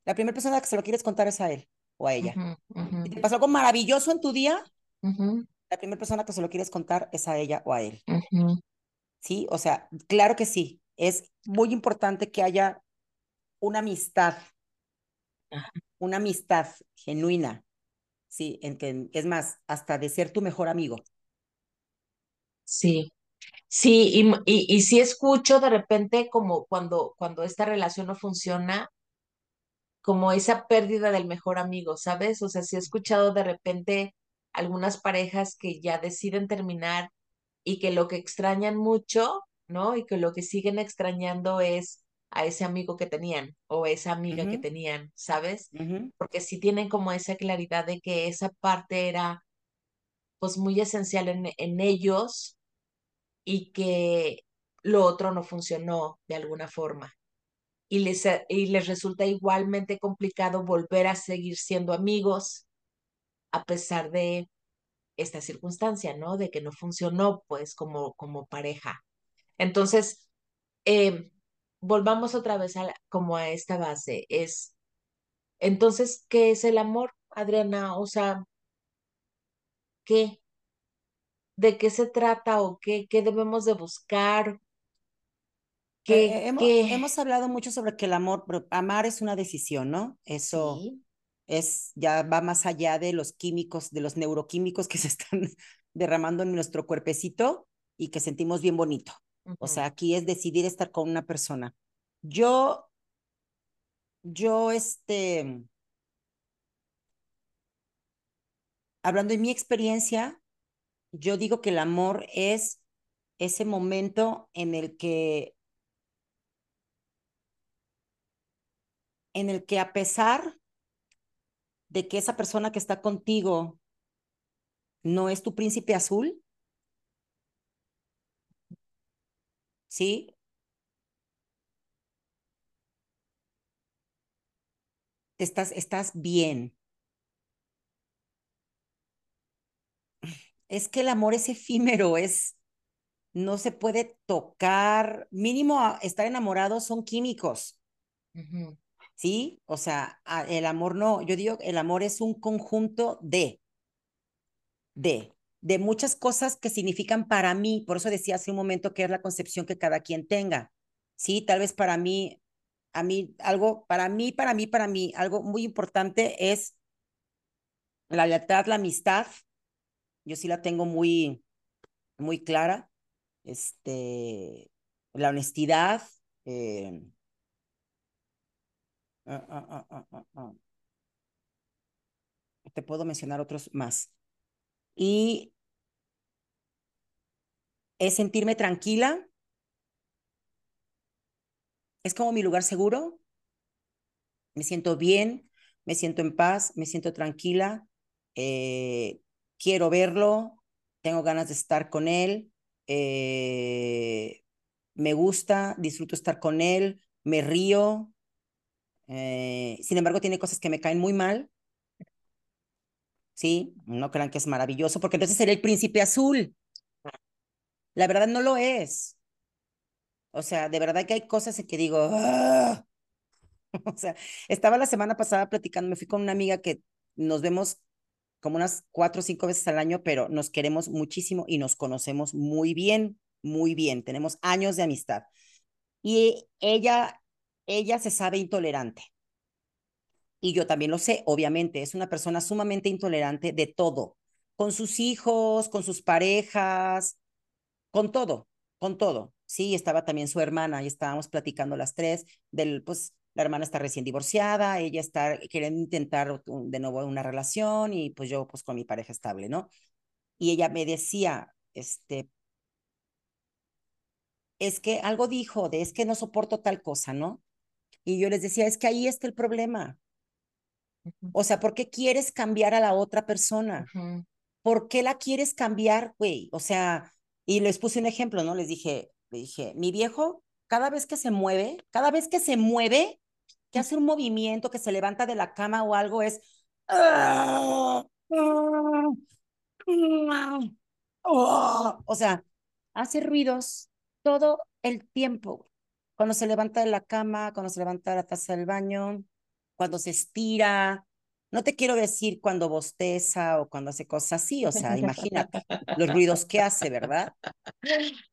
la primera persona a la que se lo quieres contar es a él o a ella. Si te pasó algo maravilloso en tu día, la primera persona que se lo quieres contar es a ella o a él. Sí, o sea, claro que sí. Es muy importante que haya una amistad, una amistad genuina, Sí, en que, es más, hasta de ser tu mejor amigo. Sí, sí, y, y, y sí escucho de repente como cuando, cuando esta relación no funciona, como esa pérdida del mejor amigo, ¿sabes? O sea, sí he escuchado de repente algunas parejas que ya deciden terminar y que lo que extrañan mucho, ¿no? Y que lo que siguen extrañando es a ese amigo que tenían o esa amiga que tenían, ¿sabes? Porque sí tienen como esa claridad de que esa parte era pues muy esencial en, en ellos y que lo otro no funcionó de alguna forma. y les, y les resulta igualmente complicado volver a seguir siendo amigos a pesar de esta circunstancia, ¿no? De que no funcionó, pues, como, como pareja. Entonces, eh, volvamos otra vez a como a esta base. Es, entonces, ¿qué es el amor, Adriana? O sea, ¿qué? ¿De qué se trata o qué, qué debemos de buscar? Eh, ¿Qué, eh, hemos, qué? hemos hablado mucho sobre que el amor, amar es una decisión, ¿no? Eso Sí. es, ya va más allá de los químicos, de los neuroquímicos que se están [LAUGHS] derramando en nuestro cuerpecito y que sentimos bien bonito. O sea, aquí es decidir estar con una persona. Yo, yo, este, hablando de mi experiencia, yo digo que el amor es ese momento en el que, en el que a pesar de que esa persona que está contigo no es tu príncipe azul, ¿sí? Estás, estás bien. Es que el amor es efímero, es, no se puede tocar, mínimo estar enamorado son químicos. ¿sí? O sea, el amor no, yo digo, el amor es un conjunto de, de, de muchas cosas que significan para mí, por eso decía hace un momento que es la concepción que cada quien tenga, ¿sí? Tal vez para mí, a mí, algo, para mí, para mí, para mí, algo muy importante es la lealtad, la amistad, yo sí la tengo muy, muy clara, este, la honestidad, eh, uh, uh, uh, te puedo mencionar otros más. Y es sentirme tranquila, es como mi lugar seguro, me siento bien, me siento en paz, me siento tranquila, eh, quiero verlo, tengo ganas de estar con él, eh, me gusta, disfruto estar con él, me río. Eh, sin embargo, tiene cosas que me caen muy mal. Sí, no crean que es maravilloso, porque entonces sería el príncipe azul. La verdad no lo es. O sea, de verdad que hay cosas en que digo, ¡Ah! [LAUGHS] o sea, estaba la semana pasada platicando, me fui con una amiga que nos vemos como unas cuatro o cinco veces al año, pero nos queremos muchísimo y nos conocemos muy bien, muy bien. Tenemos años de amistad. Y ella, ella se sabe intolerante. Y yo también lo sé, obviamente, es una persona sumamente intolerante de todo, con sus hijos, con sus parejas, con todo, con todo. Sí, estaba también su hermana y estábamos platicando las tres del, pues, la hermana está recién divorciada, ella está queriendo intentar de nuevo una relación y pues yo pues con mi pareja estable, ¿no? Y ella me decía, este, es que algo dijo de es que no soporto tal cosa, ¿no? Y yo les decía, es que ahí está el problema. O sea, ¿por qué quieres cambiar a la otra persona? Uh -huh. ¿Por qué la quieres cambiar, güey? O sea, y les puse un ejemplo, ¿no? Les dije, dije, mi viejo, cada vez que se mueve, cada vez que se mueve, que hace un movimiento, que se levanta de la cama o algo, es. O sea, hace ruidos todo el tiempo. Cuando se levanta de la cama, cuando se levanta de la taza del baño, cuando se estira. No te quiero decir cuando bosteza o cuando hace cosas así, o sea, imagínate los [LAUGHS] ruidos que hace, ¿verdad?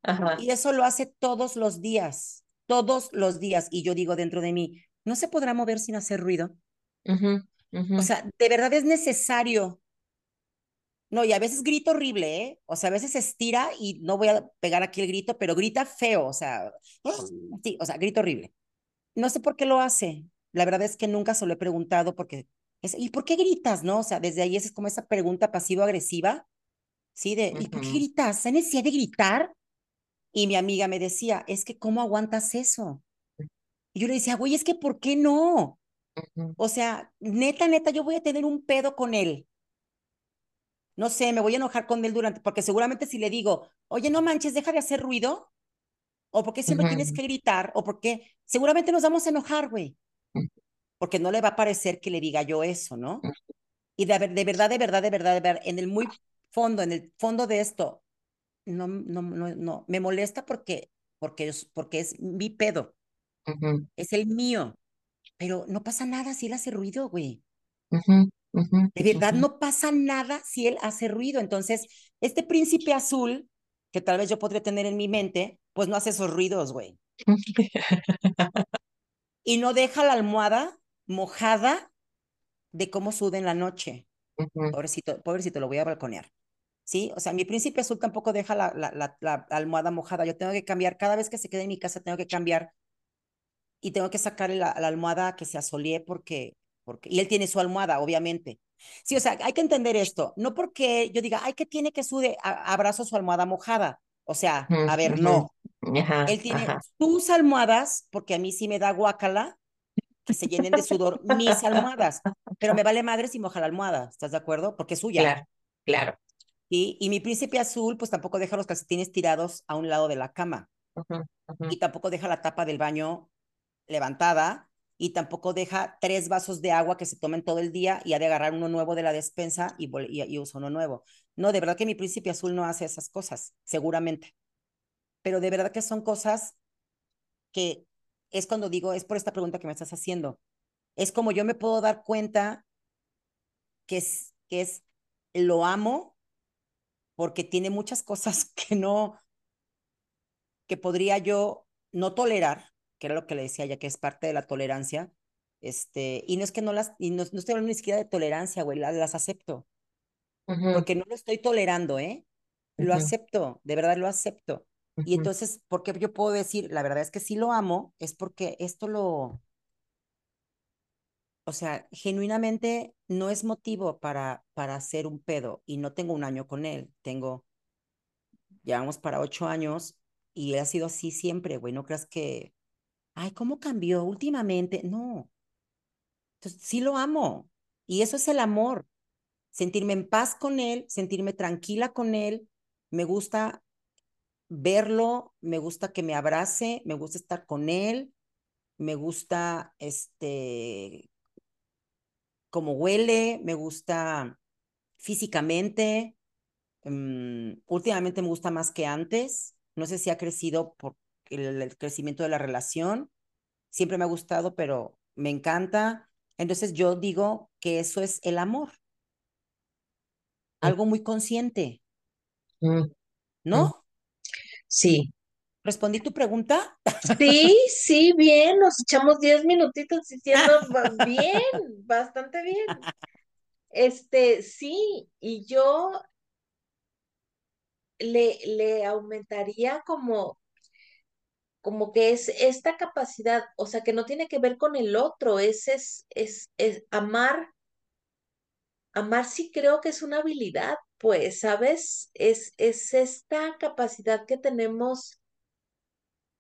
Ajá. Y eso lo hace todos los días, todos los días. Y yo digo dentro de mí, ¿no se podrá mover sin hacer ruido? Uh -huh, uh -huh. O sea, de verdad es necesario. No, y a veces grito horrible, ¿eh? O sea, a veces estira y no voy a pegar aquí el grito, pero grita feo, o sea, sí, o sea, grito horrible. No sé por qué lo hace. La verdad es que nunca se lo he preguntado porque es, ¿y por qué gritas, no? O sea, desde ahí es como esa pregunta pasivo-agresiva, ¿sí? De, uh -huh. ¿y por qué gritas? ¿Hay necesidad de gritar? Y mi amiga me decía, es que ¿cómo aguantas eso? Y yo le decía, güey, es que ¿por qué no? Uh -huh. O sea, neta, neta, yo voy a tener un pedo con él. No sé, me voy a enojar con él durante, porque seguramente si le digo, oye, no manches, deja de hacer ruido, o por qué siempre tienes que gritar, o por qué seguramente nos vamos a enojar, güey, porque no le va a parecer que le diga yo eso, ¿no? Y de, de verdad, de verdad, de verdad, de verdad, en el muy fondo, en el fondo de esto, no, no, no, no, me molesta porque, porque, es, porque es mi pedo, es el mío, pero no pasa nada si él hace ruido, güey. de verdad, no pasa nada si él hace ruido. Entonces, este príncipe azul, que tal vez yo podría tener en mi mente, pues no hace esos ruidos, güey. [LAUGHS] y no deja la almohada mojada de cómo sude en la noche. Pobrecito, pobrecito, lo voy a balconear. ¿Sí? O sea, mi príncipe azul tampoco deja la, la, la, almohada mojada. Yo tengo que cambiar, cada vez que se quede en mi casa, tengo que cambiar y tengo que sacarle la, almohada que se asolie porque, porque, y él tiene su almohada, obviamente. Sí, o sea, hay que entender esto. No porque yo diga, ay, que tiene que sude, abrazo su almohada mojada. O sea, a ver, no. él tiene sus almohadas, porque a mí sí me da guacala que se llenen de sudor mis almohadas, pero me vale madre si moja la almohada, ¿estás de acuerdo? Porque es suya. Claro, claro. Y, y mi príncipe azul, pues tampoco deja los calcetines tirados a un lado de la cama. Y tampoco deja la tapa del baño levantada y tampoco deja tres vasos de agua que se tomen todo el día y ha de agarrar uno nuevo de la despensa y, y, y usa uno nuevo. No, de verdad que mi príncipe azul no hace esas cosas, seguramente. Pero de verdad que son cosas que es cuando digo, es por esta pregunta que me estás haciendo. Es como yo me puedo dar cuenta que es, que es, lo amo porque tiene muchas cosas [LAUGHS] que no, que podría yo no tolerar, que era lo que le decía ya, que es parte de la tolerancia. Este, y no es que no las, y no, no estoy hablando ni siquiera de tolerancia, güey, las, las acepto. Porque no lo estoy tolerando, ¿eh? Lo acepto, de verdad lo acepto. Y entonces, ¿por qué yo puedo decir, la verdad es que sí lo amo? Es porque esto lo, o sea, genuinamente no es motivo para, para hacer un pedo y no tengo un año con él, tengo, llevamos para ocho años y ha sido así siempre, güey, no creas que, ay, ¿cómo cambió últimamente? No. Entonces, sí lo amo. Y eso es el amor, sentirme en paz con él, sentirme tranquila con él, me gusta verlo, me gusta que me abrace, me gusta estar con él, me gusta este cómo huele, me gusta físicamente. Mm, últimamente me gusta más que antes. No sé si ha crecido por el, crecimiento de la relación. Siempre me ha gustado, pero me encanta. Entonces yo digo que eso es el amor. Mm. Algo muy consciente. Mm. ¿No? Sí. ¿Respondí tu pregunta? Sí, sí, bien, nos echamos diez minutitos diciendo [LAUGHS] bien, bastante bien. Este, sí, y yo le, le aumentaría como, como que es esta capacidad, o sea, que no tiene que ver con el otro, es, es, es, es amar, amar sí creo que es una habilidad, pues, ¿sabes? Es, es esta capacidad que tenemos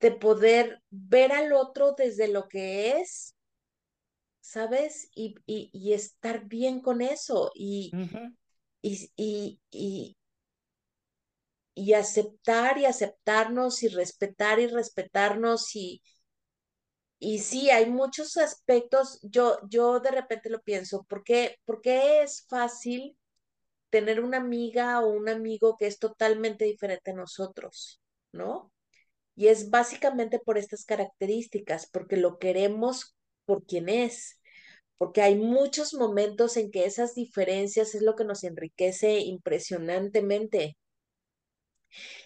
de poder ver al otro desde lo que es, ¿sabes? Y, y, estar bien con eso y, y, y, y, aceptar y aceptarnos y respetar y respetarnos y, y sí, hay muchos aspectos, yo, yo de repente lo pienso, ¿por qué, ¿por qué es fácil tener una amiga o un amigo que es totalmente diferente a nosotros, ¿no? Y es básicamente por estas características, porque lo queremos por quien es, porque hay muchos momentos en que esas diferencias es lo que nos enriquece impresionantemente.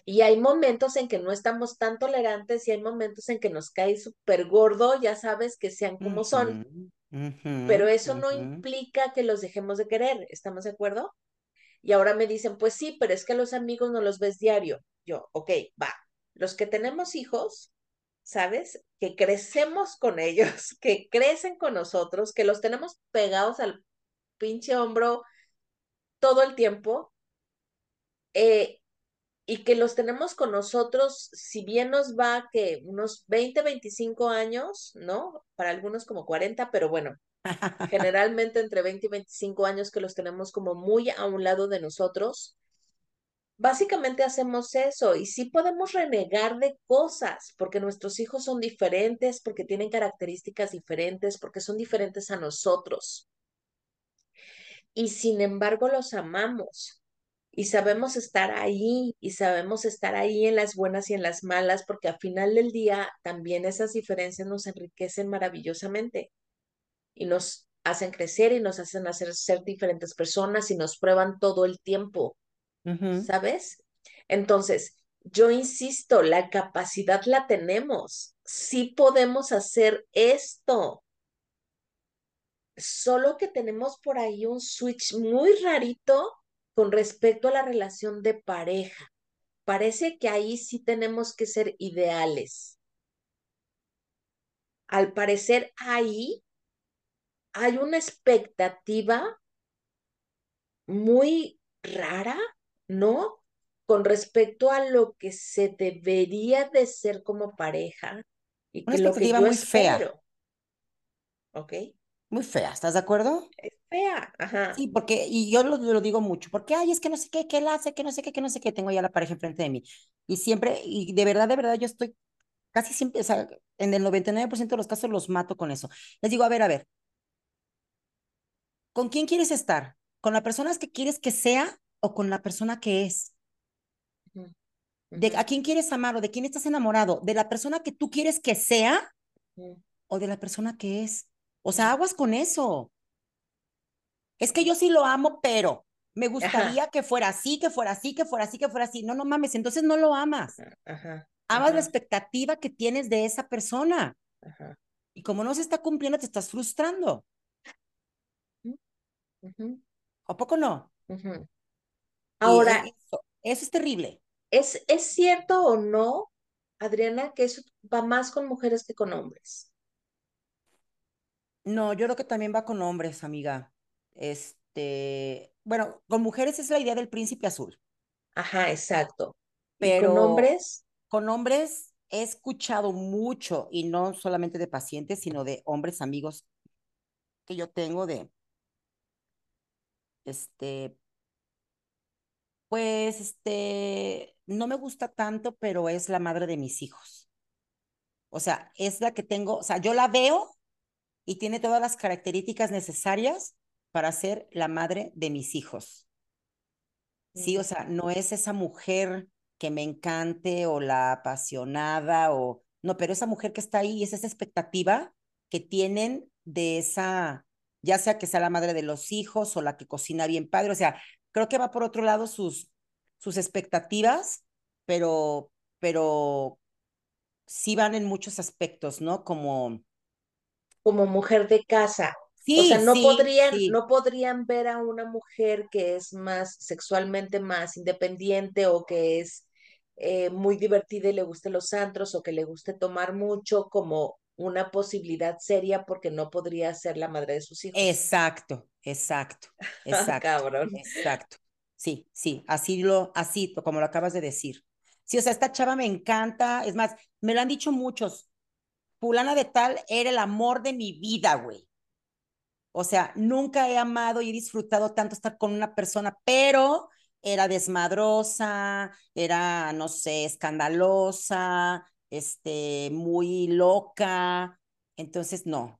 Y hay momentos en que no estamos tan tolerantes y hay momentos en que nos cae súper gordo, ya sabes, que sean como son. Pero eso no implica que los dejemos de querer, ¿estamos de acuerdo? Y ahora me dicen, pues sí, pero es que los amigos no los ves diario. Yo, ok, va. Los que tenemos hijos, ¿sabes? Que crecemos con ellos, [LAUGHS] que crecen con nosotros, que los tenemos pegados al pinche hombro todo el tiempo, eh, y que los tenemos con nosotros, si bien nos va que unos 20, 25 años, ¿no? Para algunos como 40, pero bueno, generalmente entre 20 y 25 años que los tenemos como muy a un lado de nosotros, básicamente hacemos eso y sí podemos renegar de cosas porque nuestros hijos son diferentes, porque tienen características diferentes, porque son diferentes a nosotros. Y sin embargo los amamos y sabemos estar ahí y sabemos estar ahí en las buenas y en las malas porque al final del día también esas diferencias nos enriquecen maravillosamente y nos hacen crecer y nos hacen hacer ser diferentes personas y nos prueban todo el tiempo. ¿sabes? Entonces, yo insisto, la capacidad la tenemos, sí podemos hacer esto, solo que tenemos por ahí un switch muy rarito con respecto a la relación de pareja. Parece que ahí sí tenemos que ser ideales. Al parecer ahí hay una expectativa muy rara, ¿no? Con respecto a lo que se debería de ser como pareja y Una que lo que expectativa yo muy fea, ¿ok? muy fea, ¿estás de acuerdo? Es fea, ajá. Sí, porque, y yo lo, lo digo mucho, porque, ay, es que no sé qué, qué él hace, que no sé qué, que no sé qué, tengo ya la pareja enfrente de mí. Y siempre, y de verdad, de verdad, yo estoy casi siempre, o sea, en el 99% de los casos los mato con eso. Les digo, a ver, a ver, ¿con quién quieres estar? ¿Con la persona que quieres que sea o con la persona que es? ¿De a quién quieres amar o de quién estás enamorado? ¿De la persona que tú quieres que sea o de la persona que es? O sea, aguas con eso. Es que yo sí lo amo, pero me Ajá, gustaría que fuera así, que fuera así, que fuera así, que fuera así. No, no mames, entonces no lo amas. ajá, Amas la expectativa que tienes de esa persona. Y como no se está cumpliendo, te estás frustrando. ¿A poco no? Ahora, eso, eso es terrible. ¿es, es cierto o no, Adriana, que eso va más con mujeres que con hombres? No, yo creo que también va con hombres, amiga. Este, bueno, con mujeres es la idea del príncipe azul, Ajá, exacto. ¿Y con pero hombres? con hombres he escuchado mucho, y no solamente de pacientes, sino de hombres amigos que yo tengo de, este, pues, este, no me gusta tanto, pero es la madre de mis hijos. O sea, es la que tengo, o sea, yo la veo y tiene todas las características necesarias para ser la madre de mis hijos. Sí, o sea, no es esa mujer que me encante o la apasionada o no, pero esa mujer que está ahí y es esa expectativa que tienen de esa, ya sea que sea la madre de los hijos o la que cocina bien padre, o sea, creo que va por otro lado sus, sus expectativas, pero, pero sí van en muchos aspectos, ¿no? Como, Como mujer de casa. O sea, sí, no sí, podrían, sí, no podrían ver a una mujer que es más sexualmente más independiente o que es eh, muy divertida y le guste los antros o que le guste tomar mucho como una posibilidad seria porque no podría ser la madre de sus hijos. Exacto, exacto, [LAUGHS] exacto, cabrón. exacto. Sí, sí, así lo, así, como lo acabas de decir. Sí, o sea, esta chava me encanta. Es más, me lo han dicho muchos. Fulana de tal era el amor de mi vida, güey. O sea, nunca he amado y he disfrutado tanto estar con una persona, pero era desmadrosa, era, no sé, escandalosa, este, muy loca. Entonces, no,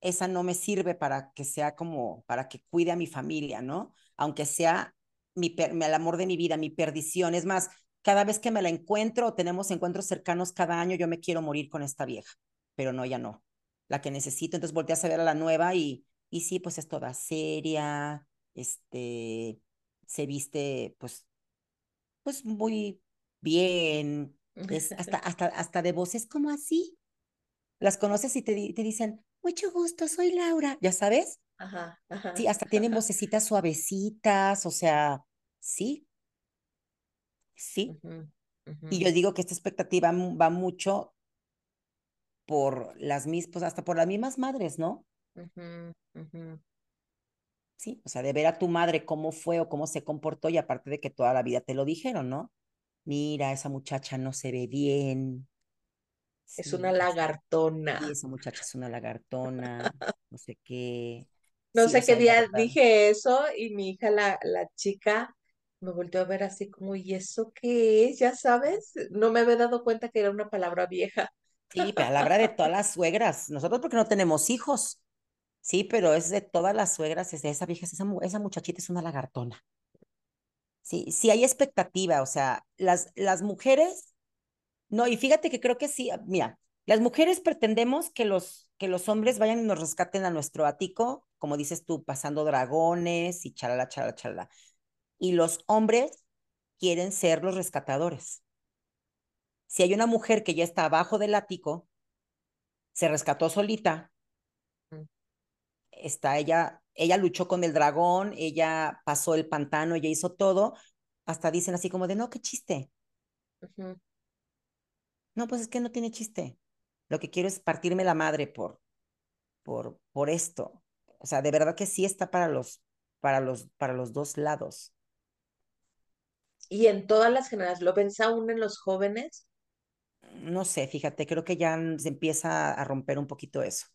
esa no me sirve para que sea como, para que cuide a mi familia, ¿no? Aunque sea mi, el amor de mi vida, mi perdición. Es más, cada vez que me la encuentro o tenemos encuentros cercanos cada año, yo me quiero morir con esta vieja, pero no, ya no. La que necesito, entonces volteas a ver a la nueva y, y sí, pues es toda seria, este, se viste, pues, pues muy bien, es hasta, hasta, hasta de voces como así, las conoces y te, te dicen, mucho gusto, soy Laura, ¿ya sabes? Ajá, Sí, hasta tienen vocecitas suavecitas, o sea, sí, sí. Y yo digo que esta expectativa va mucho por las mismas, pues hasta por las mismas madres, ¿no? Sí, o sea, de ver a tu madre cómo fue o cómo se comportó y aparte de que toda la vida te lo dijeron, ¿no? Mira, esa muchacha no se ve bien, Es una sí, lagartona. esa muchacha es una lagartona, [LAUGHS] no sé qué, No sí, sé qué día dije eso y mi hija, la, la chica, Me volteó a ver así como, ¿y eso qué es? Ya sabes, no me había dado cuenta que era una palabra vieja. Sí, palabra de todas las suegras. Nosotros porque no tenemos hijos. Sí, pero es de todas las suegras, es de esa vieja, esa, esa muchachita es una lagartona. Sí, sí hay expectativa, o sea, las, las mujeres, no, y fíjate que creo que sí, mira, las mujeres pretendemos que los, que los hombres vayan y nos rescaten a nuestro ático, como dices tú, pasando dragones y chalala, chalala, chalala. Y los hombres quieren ser los rescatadores. Si hay una mujer que ya está abajo del ático, se rescató solita, está ella, ella luchó con el dragón, ella pasó el pantano, ella hizo todo, hasta dicen así como de, no, qué chiste. No, pues es que no tiene chiste. Lo que quiero es partirme la madre por, por, por esto. O sea, de verdad que sí está para los, para los, para los dos lados. Y en todas las generaciones, ¿lo ves aún en los jóvenes? No sé, fíjate, creo que ya se empieza a romper un poquito eso.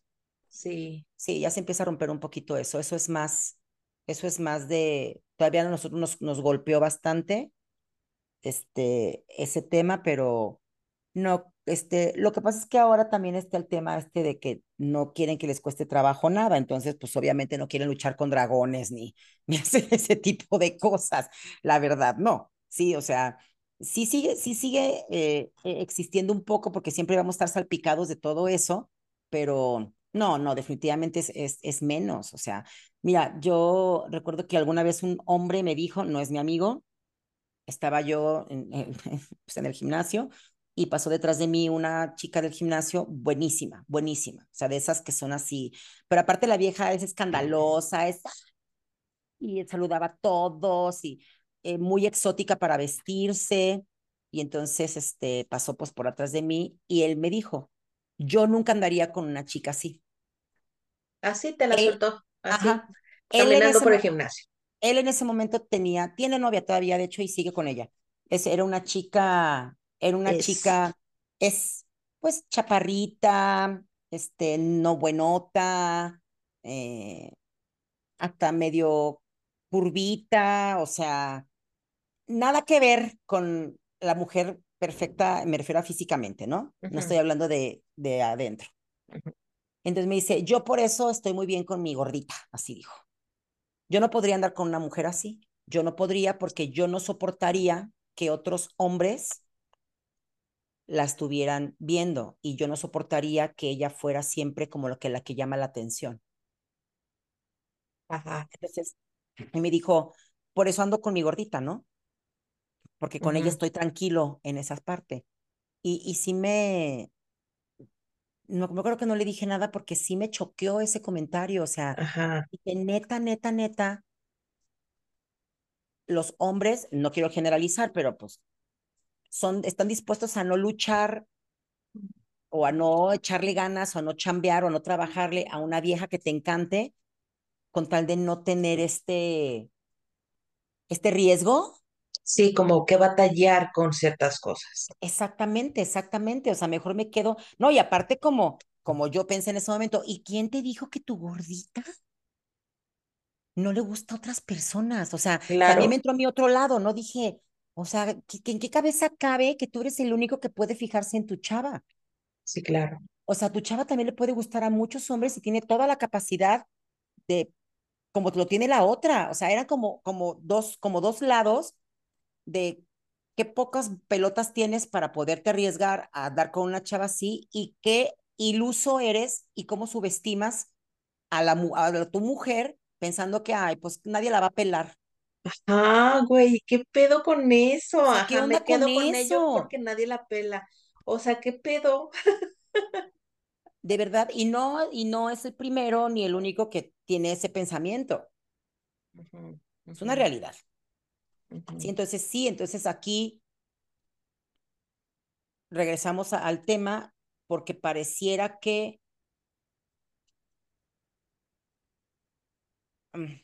Sí, Sí, ya se empieza a romper un poquito eso. Eso es más, eso es más de, todavía a nosotros nos, nos golpeó bastante este, ese tema, pero no, este, lo que pasa es que ahora también está el tema este de que no quieren que les cueste trabajo nada, entonces pues obviamente no quieren luchar con dragones ni, [LAUGHS] ni hacer ese tipo de cosas, la verdad, no, sí, o sea, sí sigue, sí sigue eh, eh, existiendo un poco porque siempre vamos a estar salpicados de todo eso, pero no, no, definitivamente es, es, es menos, o sea, mira, yo recuerdo que alguna vez un hombre me dijo, no es mi amigo, estaba yo en, en, [LAUGHS] pues en el gimnasio y pasó detrás de mí una chica del gimnasio buenísima, buenísima, o sea, de esas que son así, pero aparte la vieja es escandalosa, es y saludaba a todos y eh, muy exótica para vestirse y entonces este pasó pues por atrás de mí y él me dijo, yo nunca andaría con una chica así. así te la Él, soltó, así, ajá, él en caminando ese por el gimnasio. él en ese momento tenía, tiene novia todavía, de hecho, y sigue con ella. Es, era una chica, era una Es, chica, es pues chaparrita, este, no buenota, eh, hasta medio curvita, o sea, nada que ver con la mujer perfecta, me refiero a físicamente, ¿no? No estoy hablando de, de adentro. Entonces me dice, yo por eso estoy muy bien con mi gordita, así dijo. Yo no podría andar con una mujer así. Yo no podría porque yo no soportaría que otros hombres la estuvieran viendo y yo no soportaría que ella fuera siempre como lo que la que llama la atención. Ajá, Entonces, y me dijo, por eso ando con mi gordita, ¿no? Porque con ella estoy tranquilo en esa parte. Y, y sí me, no, no creo que no le dije nada porque sí me choqueó ese comentario, o sea, ajá. y que neta, neta, neta, los hombres, no quiero generalizar, pero pues son, están dispuestos a no luchar o a no echarle ganas o a no chambear o a no trabajarle a una vieja que te encante con tal de no tener este, este riesgo. Sí, como que batallar con ciertas cosas. Exactamente, exactamente. O sea, mejor me quedo. No, y aparte como, como yo pensé en ese momento, ¿y quién te dijo que tu gordita no le gusta a otras personas? O sea, también me Claro, entró a mi otro lado, ¿no? Dije, o sea, ¿qué- ¿en qué cabeza cabe que tú eres el único que puede fijarse en tu chava? sí, claro. O sea, tu chava también le puede gustar a muchos hombres y tiene toda la capacidad de como lo tiene la otra. O sea, eran como, como, dos, como dos lados de qué pocas pelotas tienes para poderte arriesgar a dar con una chava así y qué iluso eres y cómo subestimas a, la, a tu mujer pensando que, ay, pues nadie la va a pelar. Ah, güey, ¿qué pedo con eso? Sea, ¿qué Ajá, me onda con quedo con ello eso? porque nadie la pela. O sea, ¿qué pedo? [LAUGHS] De verdad, y no, y no es el primero ni el único que tiene ese pensamiento. Es una Sí, entonces sí, entonces aquí regresamos al tema porque pareciera que mm,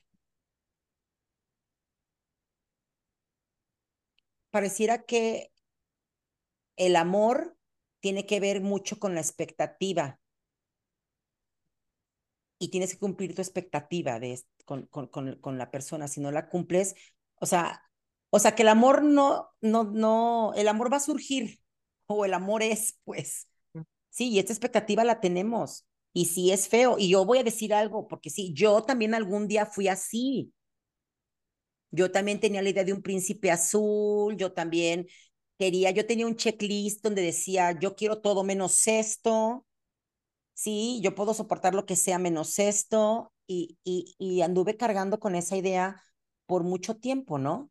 pareciera que el amor tiene que ver mucho con la expectativa. Y tienes que cumplir tu expectativa de, con, con, con, con la persona. Si no la cumples, o sea, O sea, que el amor no, no, no, el amor va a surgir, o el amor es, pues. Sí, y esta expectativa la tenemos. Y sí es feo. Y yo voy a decir algo, porque sí, yo también algún día fui así. Yo también tenía la idea de un príncipe azul, yo también quería, yo tenía un checklist donde decía, yo quiero todo menos esto, sí, yo puedo soportar lo que sea menos esto, y, y, y anduve cargando con esa idea por mucho tiempo, ¿no?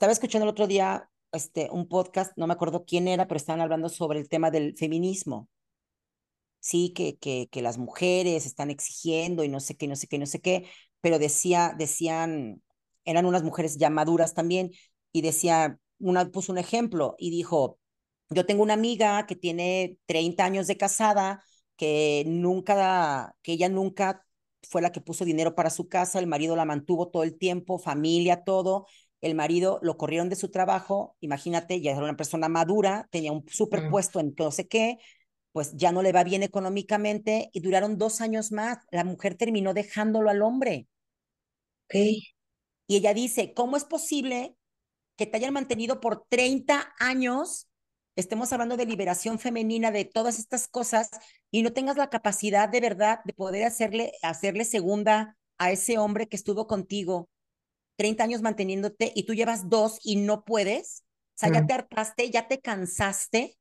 Estaba escuchando el otro día este, un podcast, no me acuerdo quién era, pero estaban hablando sobre el tema del feminismo. Sí, que, que, que las mujeres están exigiendo y no sé qué, no sé qué, no sé qué, pero decía, decían, eran unas mujeres ya maduras también, y decía, una puso un ejemplo y dijo, yo tengo una amiga que tiene 30 años de casada, que nunca, que ella nunca fue la que puso dinero para su casa, el marido la mantuvo todo el tiempo, familia, todo, el marido lo corrieron de su trabajo, imagínate, ya era una persona madura, tenía un superpuesto en no sé qué, pues ya no le va bien económicamente y duraron dos años más. La mujer terminó dejándolo al hombre. Ok. Y ella dice, ¿cómo es posible que te hayan mantenido por 30 años? Estemos hablando de liberación femenina, de todas estas cosas, y no tengas la capacidad de verdad de poder hacerle, hacerle segunda a ese hombre que estuvo contigo 30 años manteniéndote y tú llevas dos y no puedes. O sea, ya te hartaste, ya te cansaste.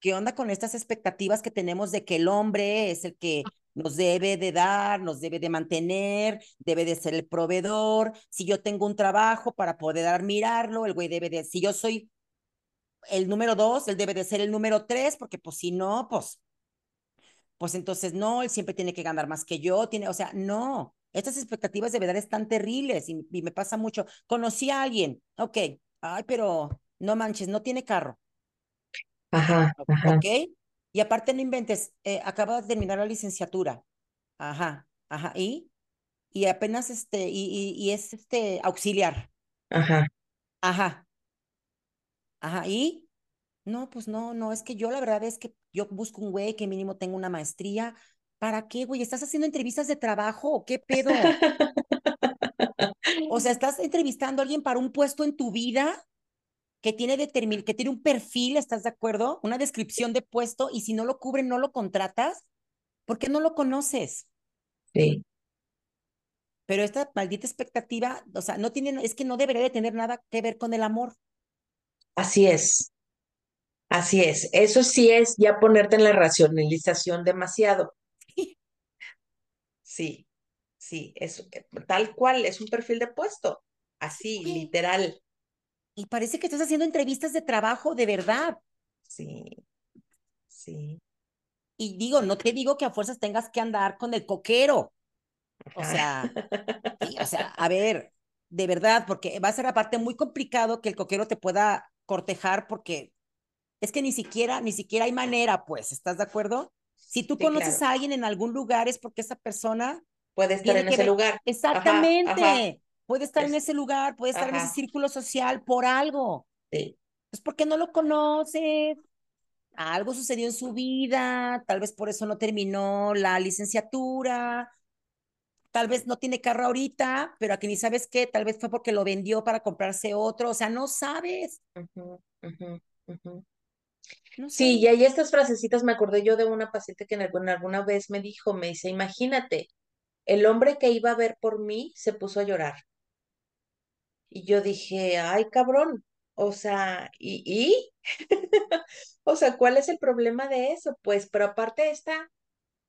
¿Qué onda con estas expectativas que tenemos de que el hombre es el que nos debe de dar, nos debe de mantener, debe de ser el proveedor? Si yo tengo un trabajo para poder admirarlo, el güey debe de, si yo soy el número dos, él debe de ser el número tres, porque pues si no, pues, pues entonces no, él siempre tiene que ganar más que yo, tiene, o sea, no, estas expectativas de verdad están terribles y, y me pasa mucho. Conocí a alguien, ok, ay, pero no manches, no tiene carro, Ajá, ajá, ok, y aparte no inventes, eh, acaba de terminar la licenciatura, ajá, ajá, y, y apenas este, y, y, y es este auxiliar, ajá. ajá, ajá, y no, pues no, no, es que yo la verdad es que yo busco un güey que mínimo tenga una maestría. ¿Para qué, güey? ¿Estás haciendo entrevistas de trabajo o qué pedo? O sea, [LAUGHS] ¿estás entrevistando a alguien para un puesto en tu vida que tiene, determin que tiene un perfil, ¿estás de acuerdo? Una descripción de puesto y si no lo cubren, no lo contratas. ¿Por qué no lo conoces? Sí, Pero esta maldita expectativa, o sea, no tiene, es que no debería de tener nada que ver con el amor. así es, así es. Eso sí es ya ponerte en la racionalización demasiado. Sí, sí, es eh, tal cual, es un perfil de puesto, así, literal. Y parece que estás haciendo entrevistas de trabajo de verdad. Sí, sí, Y digo, no te digo que a fuerzas tengas que andar con el coquero. O sea, [LAUGHS] sí, o sea, a ver, de verdad, porque va a ser aparte muy complicado que el coquero te pueda cortejar porque es que ni siquiera, ni siquiera hay manera, pues, ¿estás de acuerdo? Si tú Sí, conoces claro. a alguien en algún lugar es porque esa persona Puede estar en ese ver lugar. Ajá, ajá, exactamente, puede estar en es, ese lugar, puede estar en ese círculo social por algo. sí. Es porque no lo conoces, algo sucedió en su vida, tal vez por eso no terminó la licenciatura, tal vez no tiene carro ahorita, pero aquí ni sabes qué, tal vez fue porque lo vendió para comprarse otro, o sea, no sabes. No Sí, y ahí estas frasecitas me acordé yo de una paciente que en alguna, alguna vez me dijo, me dice, imagínate, el hombre que iba a ver por mí se puso a llorar. Y yo dije, ay, cabrón, o sea, ¿y, y? [LAUGHS] O sea, ¿cuál es el problema de eso? Pues, pero aparte esta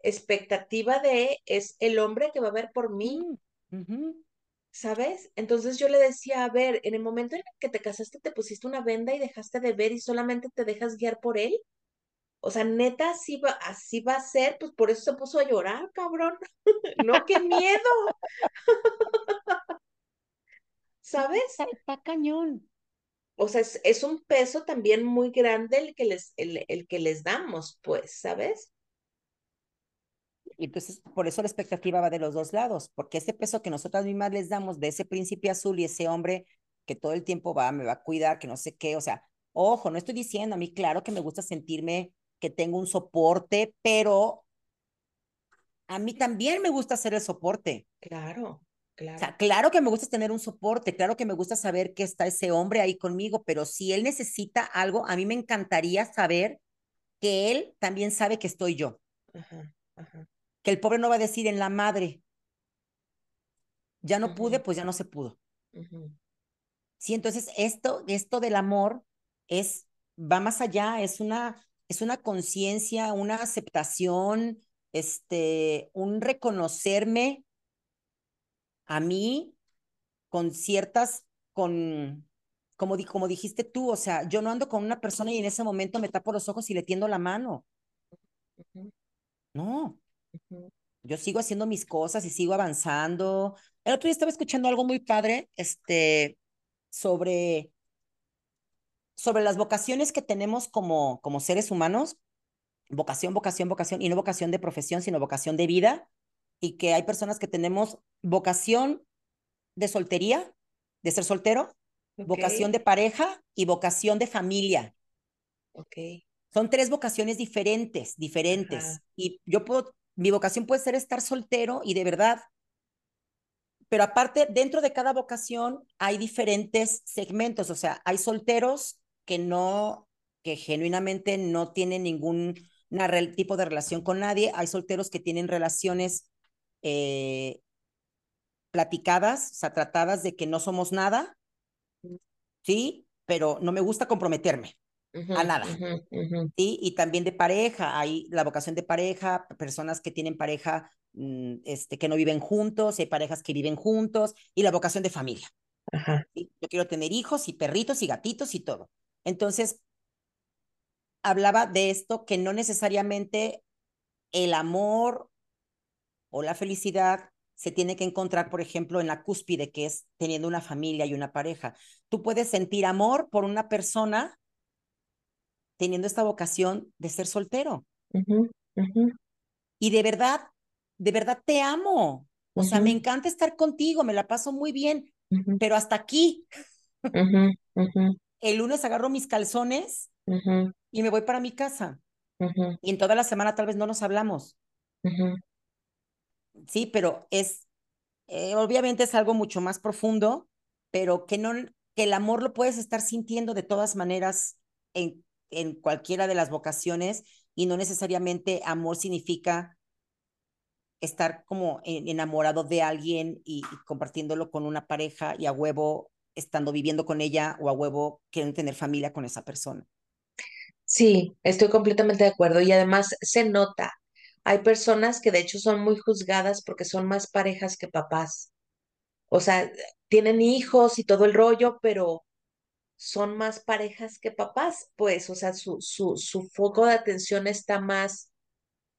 expectativa de es el hombre que va a ver por mí. ¿Sabes? Entonces yo le decía, a ver, en el momento en el que te casaste te pusiste una venda y dejaste de ver y solamente te dejas guiar por él. O sea, neta, así va, así va a ser, pues por eso se puso a llorar, cabrón. [LAUGHS] No, qué miedo, [LAUGHS] ¿sabes? está, está cañón. O sea, es, es un peso también muy grande el que les, el, el que les damos, pues, ¿sabes? Y entonces, por eso la expectativa va de los dos lados, porque ese peso que nosotras mismas les damos de ese príncipe azul y ese hombre que todo el tiempo va, me va a cuidar, que no sé qué, o sea, ojo, no estoy diciendo, a mí claro que me gusta sentirme que tengo un soporte, pero a mí también me gusta hacer el soporte. Claro, O sea, claro que me gusta tener un soporte, claro que me gusta saber que está ese hombre ahí conmigo, pero si él necesita algo, a mí me encantaría saber que él también sabe que estoy yo. Ajá, ajá. Que el pobre no va a decir en la madre, ya no pude, pues ya no se pudo. Sí, entonces esto, esto del amor es, va más allá, es una, es una conciencia, una aceptación, este, un reconocerme a mí con ciertas, con, como, di- como dijiste tú, o sea, yo no ando con una persona y en ese momento me tapo los ojos y le tiendo la mano. No, Yo sigo haciendo mis cosas y sigo avanzando. El otro día estaba escuchando algo muy padre, este, sobre, sobre las vocaciones que tenemos como, como seres humanos, vocación, vocación, vocación, y no vocación de profesión, sino vocación de vida, y que hay personas que tenemos vocación de soltería, de ser soltero, Ok, vocación de pareja y vocación de familia. ok. Son tres vocaciones diferentes, diferentes. Ajá. Y yo puedo, mi vocación puede ser estar soltero y de verdad, pero aparte, dentro de cada vocación hay diferentes segmentos, o sea, hay solteros que no, que genuinamente no tienen ningún tipo de relación con nadie, hay solteros que tienen relaciones eh, platicadas, o sea, tratadas de que no somos nada, ¿sí? Pero no me gusta comprometerme A nada. ¿sí? Y también de pareja, hay la vocación de pareja, personas que tienen pareja mm, este, que no viven juntos, hay parejas que viven juntos, y la vocación de familia. Yo quiero tener hijos y perritos y gatitos y todo. Entonces, hablaba de esto que no necesariamente el amor o la felicidad se tiene que encontrar, por ejemplo, en la cúspide, que es teniendo una familia y una pareja. Tú puedes sentir amor por una persona teniendo esta vocación de ser soltero. Y de verdad, de verdad te amo. O sea, me encanta estar contigo, me la paso muy bien, pero hasta aquí. El lunes agarro mis calzones y me voy para mi casa. Y en toda la semana tal vez no nos hablamos. ¿sí? Pero es, eh, obviamente es algo mucho más profundo, pero que no, que el amor lo puedes estar sintiendo de todas maneras en, en cualquiera de las vocaciones y no necesariamente amor significa estar como enamorado de alguien y, compartiéndolo con una pareja y a huevo estando viviendo con ella o a huevo quieren tener familia con esa persona. Sí, estoy completamente de acuerdo y además se nota. Hay personas que de hecho son muy juzgadas porque son más parejas que papás. O sea, tienen hijos y todo el rollo, pero son más parejas que papás, pues, o sea, su, su, su foco de atención está más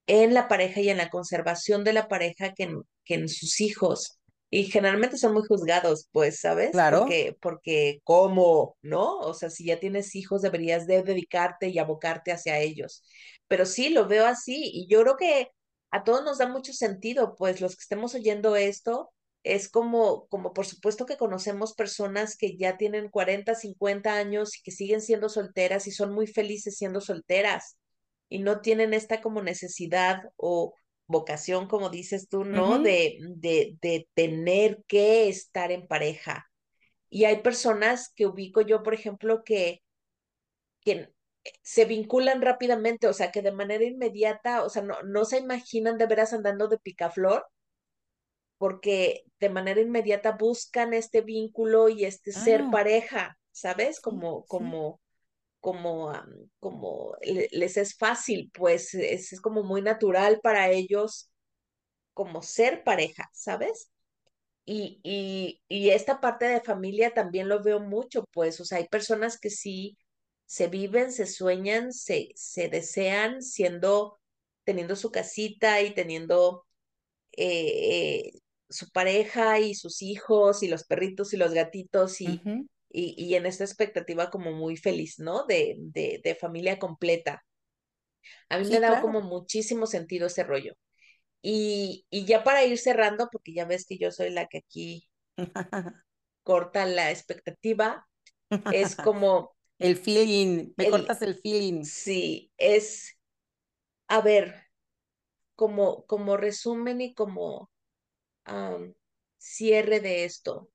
en la pareja y en la conservación de la pareja que en, que en sus hijos. Y generalmente son muy juzgados, pues, ¿sabes? Claro. Porque, porque, ¿cómo? ¿No? O sea, si ya tienes hijos, deberías de dedicarte y abocarte hacia ellos. Pero sí, lo veo así y yo creo que a todos nos da mucho sentido, pues, los que estemos oyendo esto, es como, como por supuesto que conocemos personas que ya tienen 40, 50 años y que siguen siendo solteras y son muy felices siendo solteras y no tienen esta como necesidad o vocación, como dices tú, Uh ¿no? -huh. De, de, de tener que estar en pareja. Y hay personas que ubico yo, por ejemplo, que, que se vinculan rápidamente, o sea, que de manera inmediata, o sea, no, no se imaginan de veras andando de picaflor, porque de manera inmediata buscan este vínculo y este ser Claro. pareja, ¿sabes? Sí, Como, sí. como, como, um, como les es fácil, pues es, es, como muy natural para ellos como ser pareja, ¿sabes? Y, y, y esta parte de familia también lo veo mucho, pues, o sea, hay personas que sí se viven, se sueñan, se, se desean siendo, teniendo su casita y teniendo eh, eh, su pareja y sus hijos y los perritos y los gatitos Uh y, -huh. y, y en esta expectativa como muy feliz, ¿no? De, de, de familia completa. A mí me ha dado claro. como muchísimo sentido ese rollo. Y, y ya para ir cerrando, porque ya ves que yo soy la que aquí [LAUGHS] corta la expectativa, es [LAUGHS] como el feeling, me el, cortas el feeling. sí, es, a ver, como, como resumen y como cierre de esto.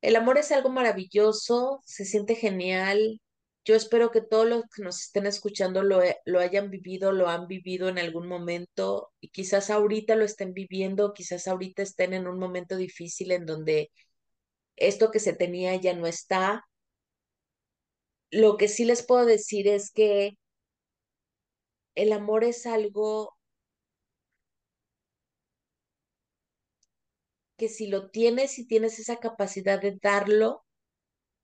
El amor es algo maravilloso, se siente genial. Yo espero que todos los que nos estén escuchando lo, lo hayan vivido, lo han vivido en algún momento y quizás ahorita lo estén viviendo, quizás ahorita estén en un momento difícil en donde esto que se tenía ya no está. Lo que sí les puedo decir es que el amor es algo que si lo tienes y tienes esa capacidad de darlo,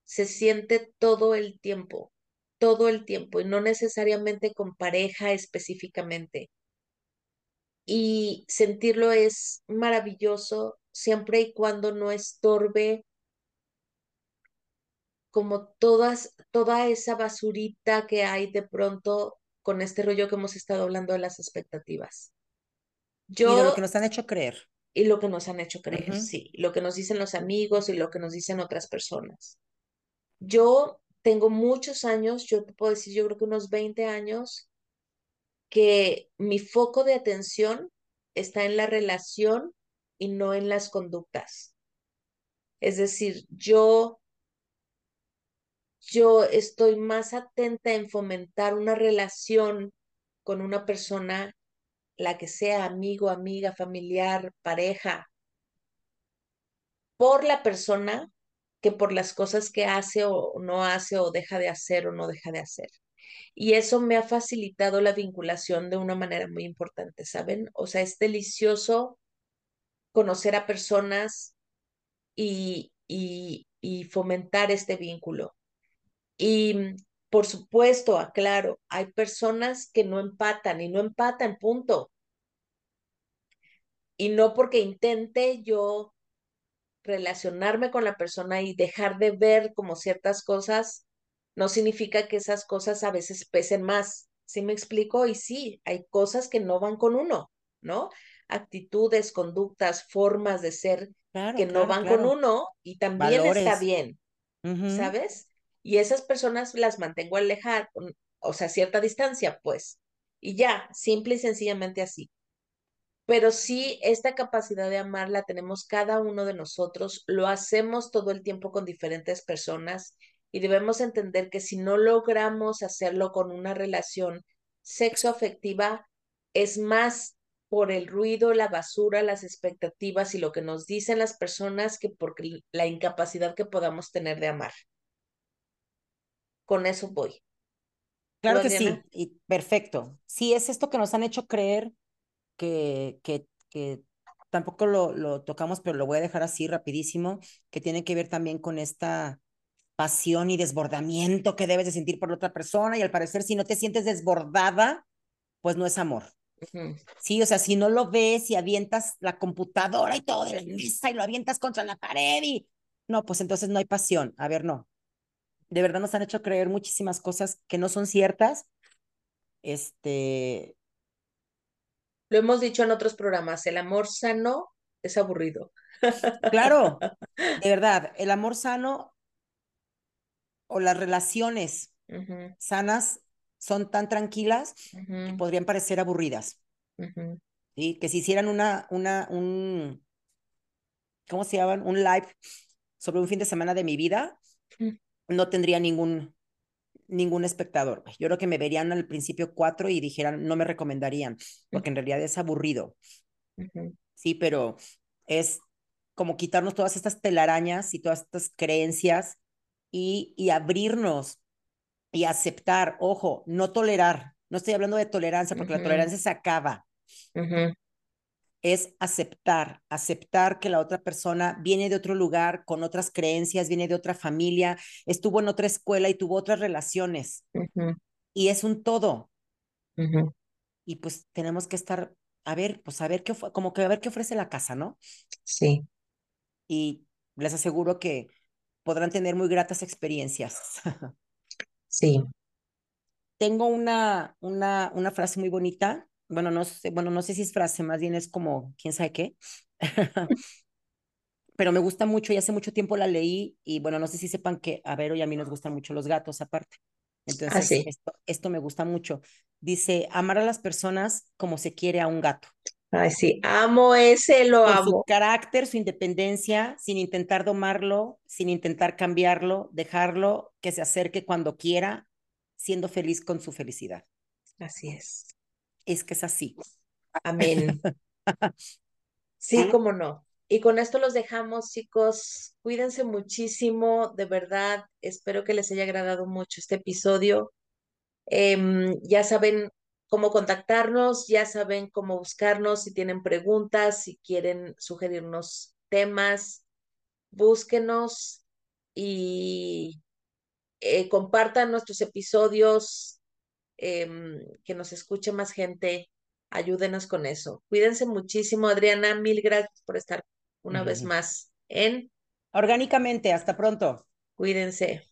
se siente todo el tiempo, todo el tiempo y no necesariamente con pareja específicamente. Y sentirlo es maravilloso siempre y cuando no estorbe como todas, toda esa basurita que hay de pronto con este rollo que hemos estado hablando de las expectativas. Yo, y de lo que nos han hecho creer. Y lo que nos han hecho creer, sí. Lo que nos dicen los amigos y lo que nos dicen otras personas. Yo tengo muchos años, yo te puedo decir, yo creo que unos 20 años, que mi foco de atención está en la relación y no en las conductas. Es decir, yo yo estoy más atenta en fomentar una relación con una persona, la que sea amigo, amiga, familiar, pareja, por la persona que por las cosas que hace o no hace o deja de hacer o no deja de hacer. Y eso me ha facilitado la vinculación de una manera muy importante, ¿saben? O sea, es delicioso conocer a personas y, y, fomentar este vínculo. Y por supuesto, aclaro, hay personas que no empatan y no empatan, punto. Y no porque intente yo relacionarme con la persona y dejar de ver como ciertas cosas, no significa que esas cosas a veces pesen más. ¿Sí me explico? Y sí, hay cosas que no van con uno, ¿no? Actitudes, conductas, formas de ser que no van con uno y también está bien, ¿sabes? Y esas personas las mantengo alejar, o sea, cierta distancia, pues, y ya, simple y sencillamente así. Pero sí, esta capacidad de amar la tenemos cada uno de nosotros, lo hacemos todo el tiempo con diferentes personas y debemos entender que si no logramos hacerlo con una relación sexoafectiva, es más por el ruido, la basura, las expectativas y lo que nos dicen las personas que por la incapacidad que podamos tener de amar con eso voy. Claro que sí, y perfecto. Sí, es esto que nos han hecho creer que, que, que tampoco lo, lo, tocamos, pero lo voy a dejar así rapidísimo, que tiene que ver también con esta pasión y desbordamiento que debes de sentir por la otra persona y al parecer si no te sientes desbordada, pues no es amor. Sí, o sea, si no lo ves y avientas la computadora y todo de la mesa y lo avientas contra la pared y no, pues entonces no hay pasión. A ver, no, de verdad nos han hecho creer muchísimas cosas que no son ciertas. Este. Lo hemos dicho en otros programas, el amor sano es aburrido. Claro, [LAUGHS] de verdad, el amor sano o las relaciones sanas son tan tranquilas que podrían parecer aburridas. ¿Sí? Que si hicieran una, una, un, ¿cómo se llaman? Un live sobre un fin de semana de mi vida, no tendría ningún, ningún espectador. Yo creo que me verían al principio cuatro y dijeran, no me recomendarían, porque en realidad es aburrido. Sí, pero es como quitarnos todas estas telarañas y todas estas creencias y, y abrirnos y aceptar, ojo, no tolerar. No estoy hablando de tolerancia, porque la tolerancia se acaba es aceptar, aceptar que la otra persona viene de otro lugar, con otras creencias, viene de otra familia, estuvo en otra escuela y tuvo otras relaciones. Y es un todo. Y pues tenemos que estar, a ver, pues a ver qué, como que a ver qué ofrece la casa, ¿no? Sí. Y les aseguro que podrán tener muy gratas experiencias. [LAUGHS] sí. Tengo una, una, una frase muy bonita bueno, no sé, bueno, no sé si es frase, más bien es como, quién sabe qué. [LAUGHS] Pero me gusta mucho y hace mucho tiempo la leí y bueno, no sé si sepan que a Vero y a mí nos gustan mucho los gatos aparte. Entonces, ah, esto, esto me gusta mucho. Dice, amar a las personas como se quiere a un gato. Ay, sí, amo ese, lo con su amo. carácter, su independencia, sin intentar domarlo, sin intentar cambiarlo, dejarlo que se acerque cuando quiera, siendo feliz con su felicidad. Así es. Es que es así. Amén. [LAUGHS] Sí, cómo no. Y con esto los dejamos, chicos. Cuídense muchísimo, de verdad. Espero que les haya agradado mucho este episodio. Em, ya saben cómo contactarnos, ya saben cómo buscarnos, si tienen preguntas, si quieren sugerirnos temas, búsquenos y eh, compartan nuestros episodios, em, que nos escuche más gente. Ayúdenos con eso. Cuídense muchísimo, Adriana. Mil gracias por estar una vez más en Orgánicamente, hasta pronto. Cuídense.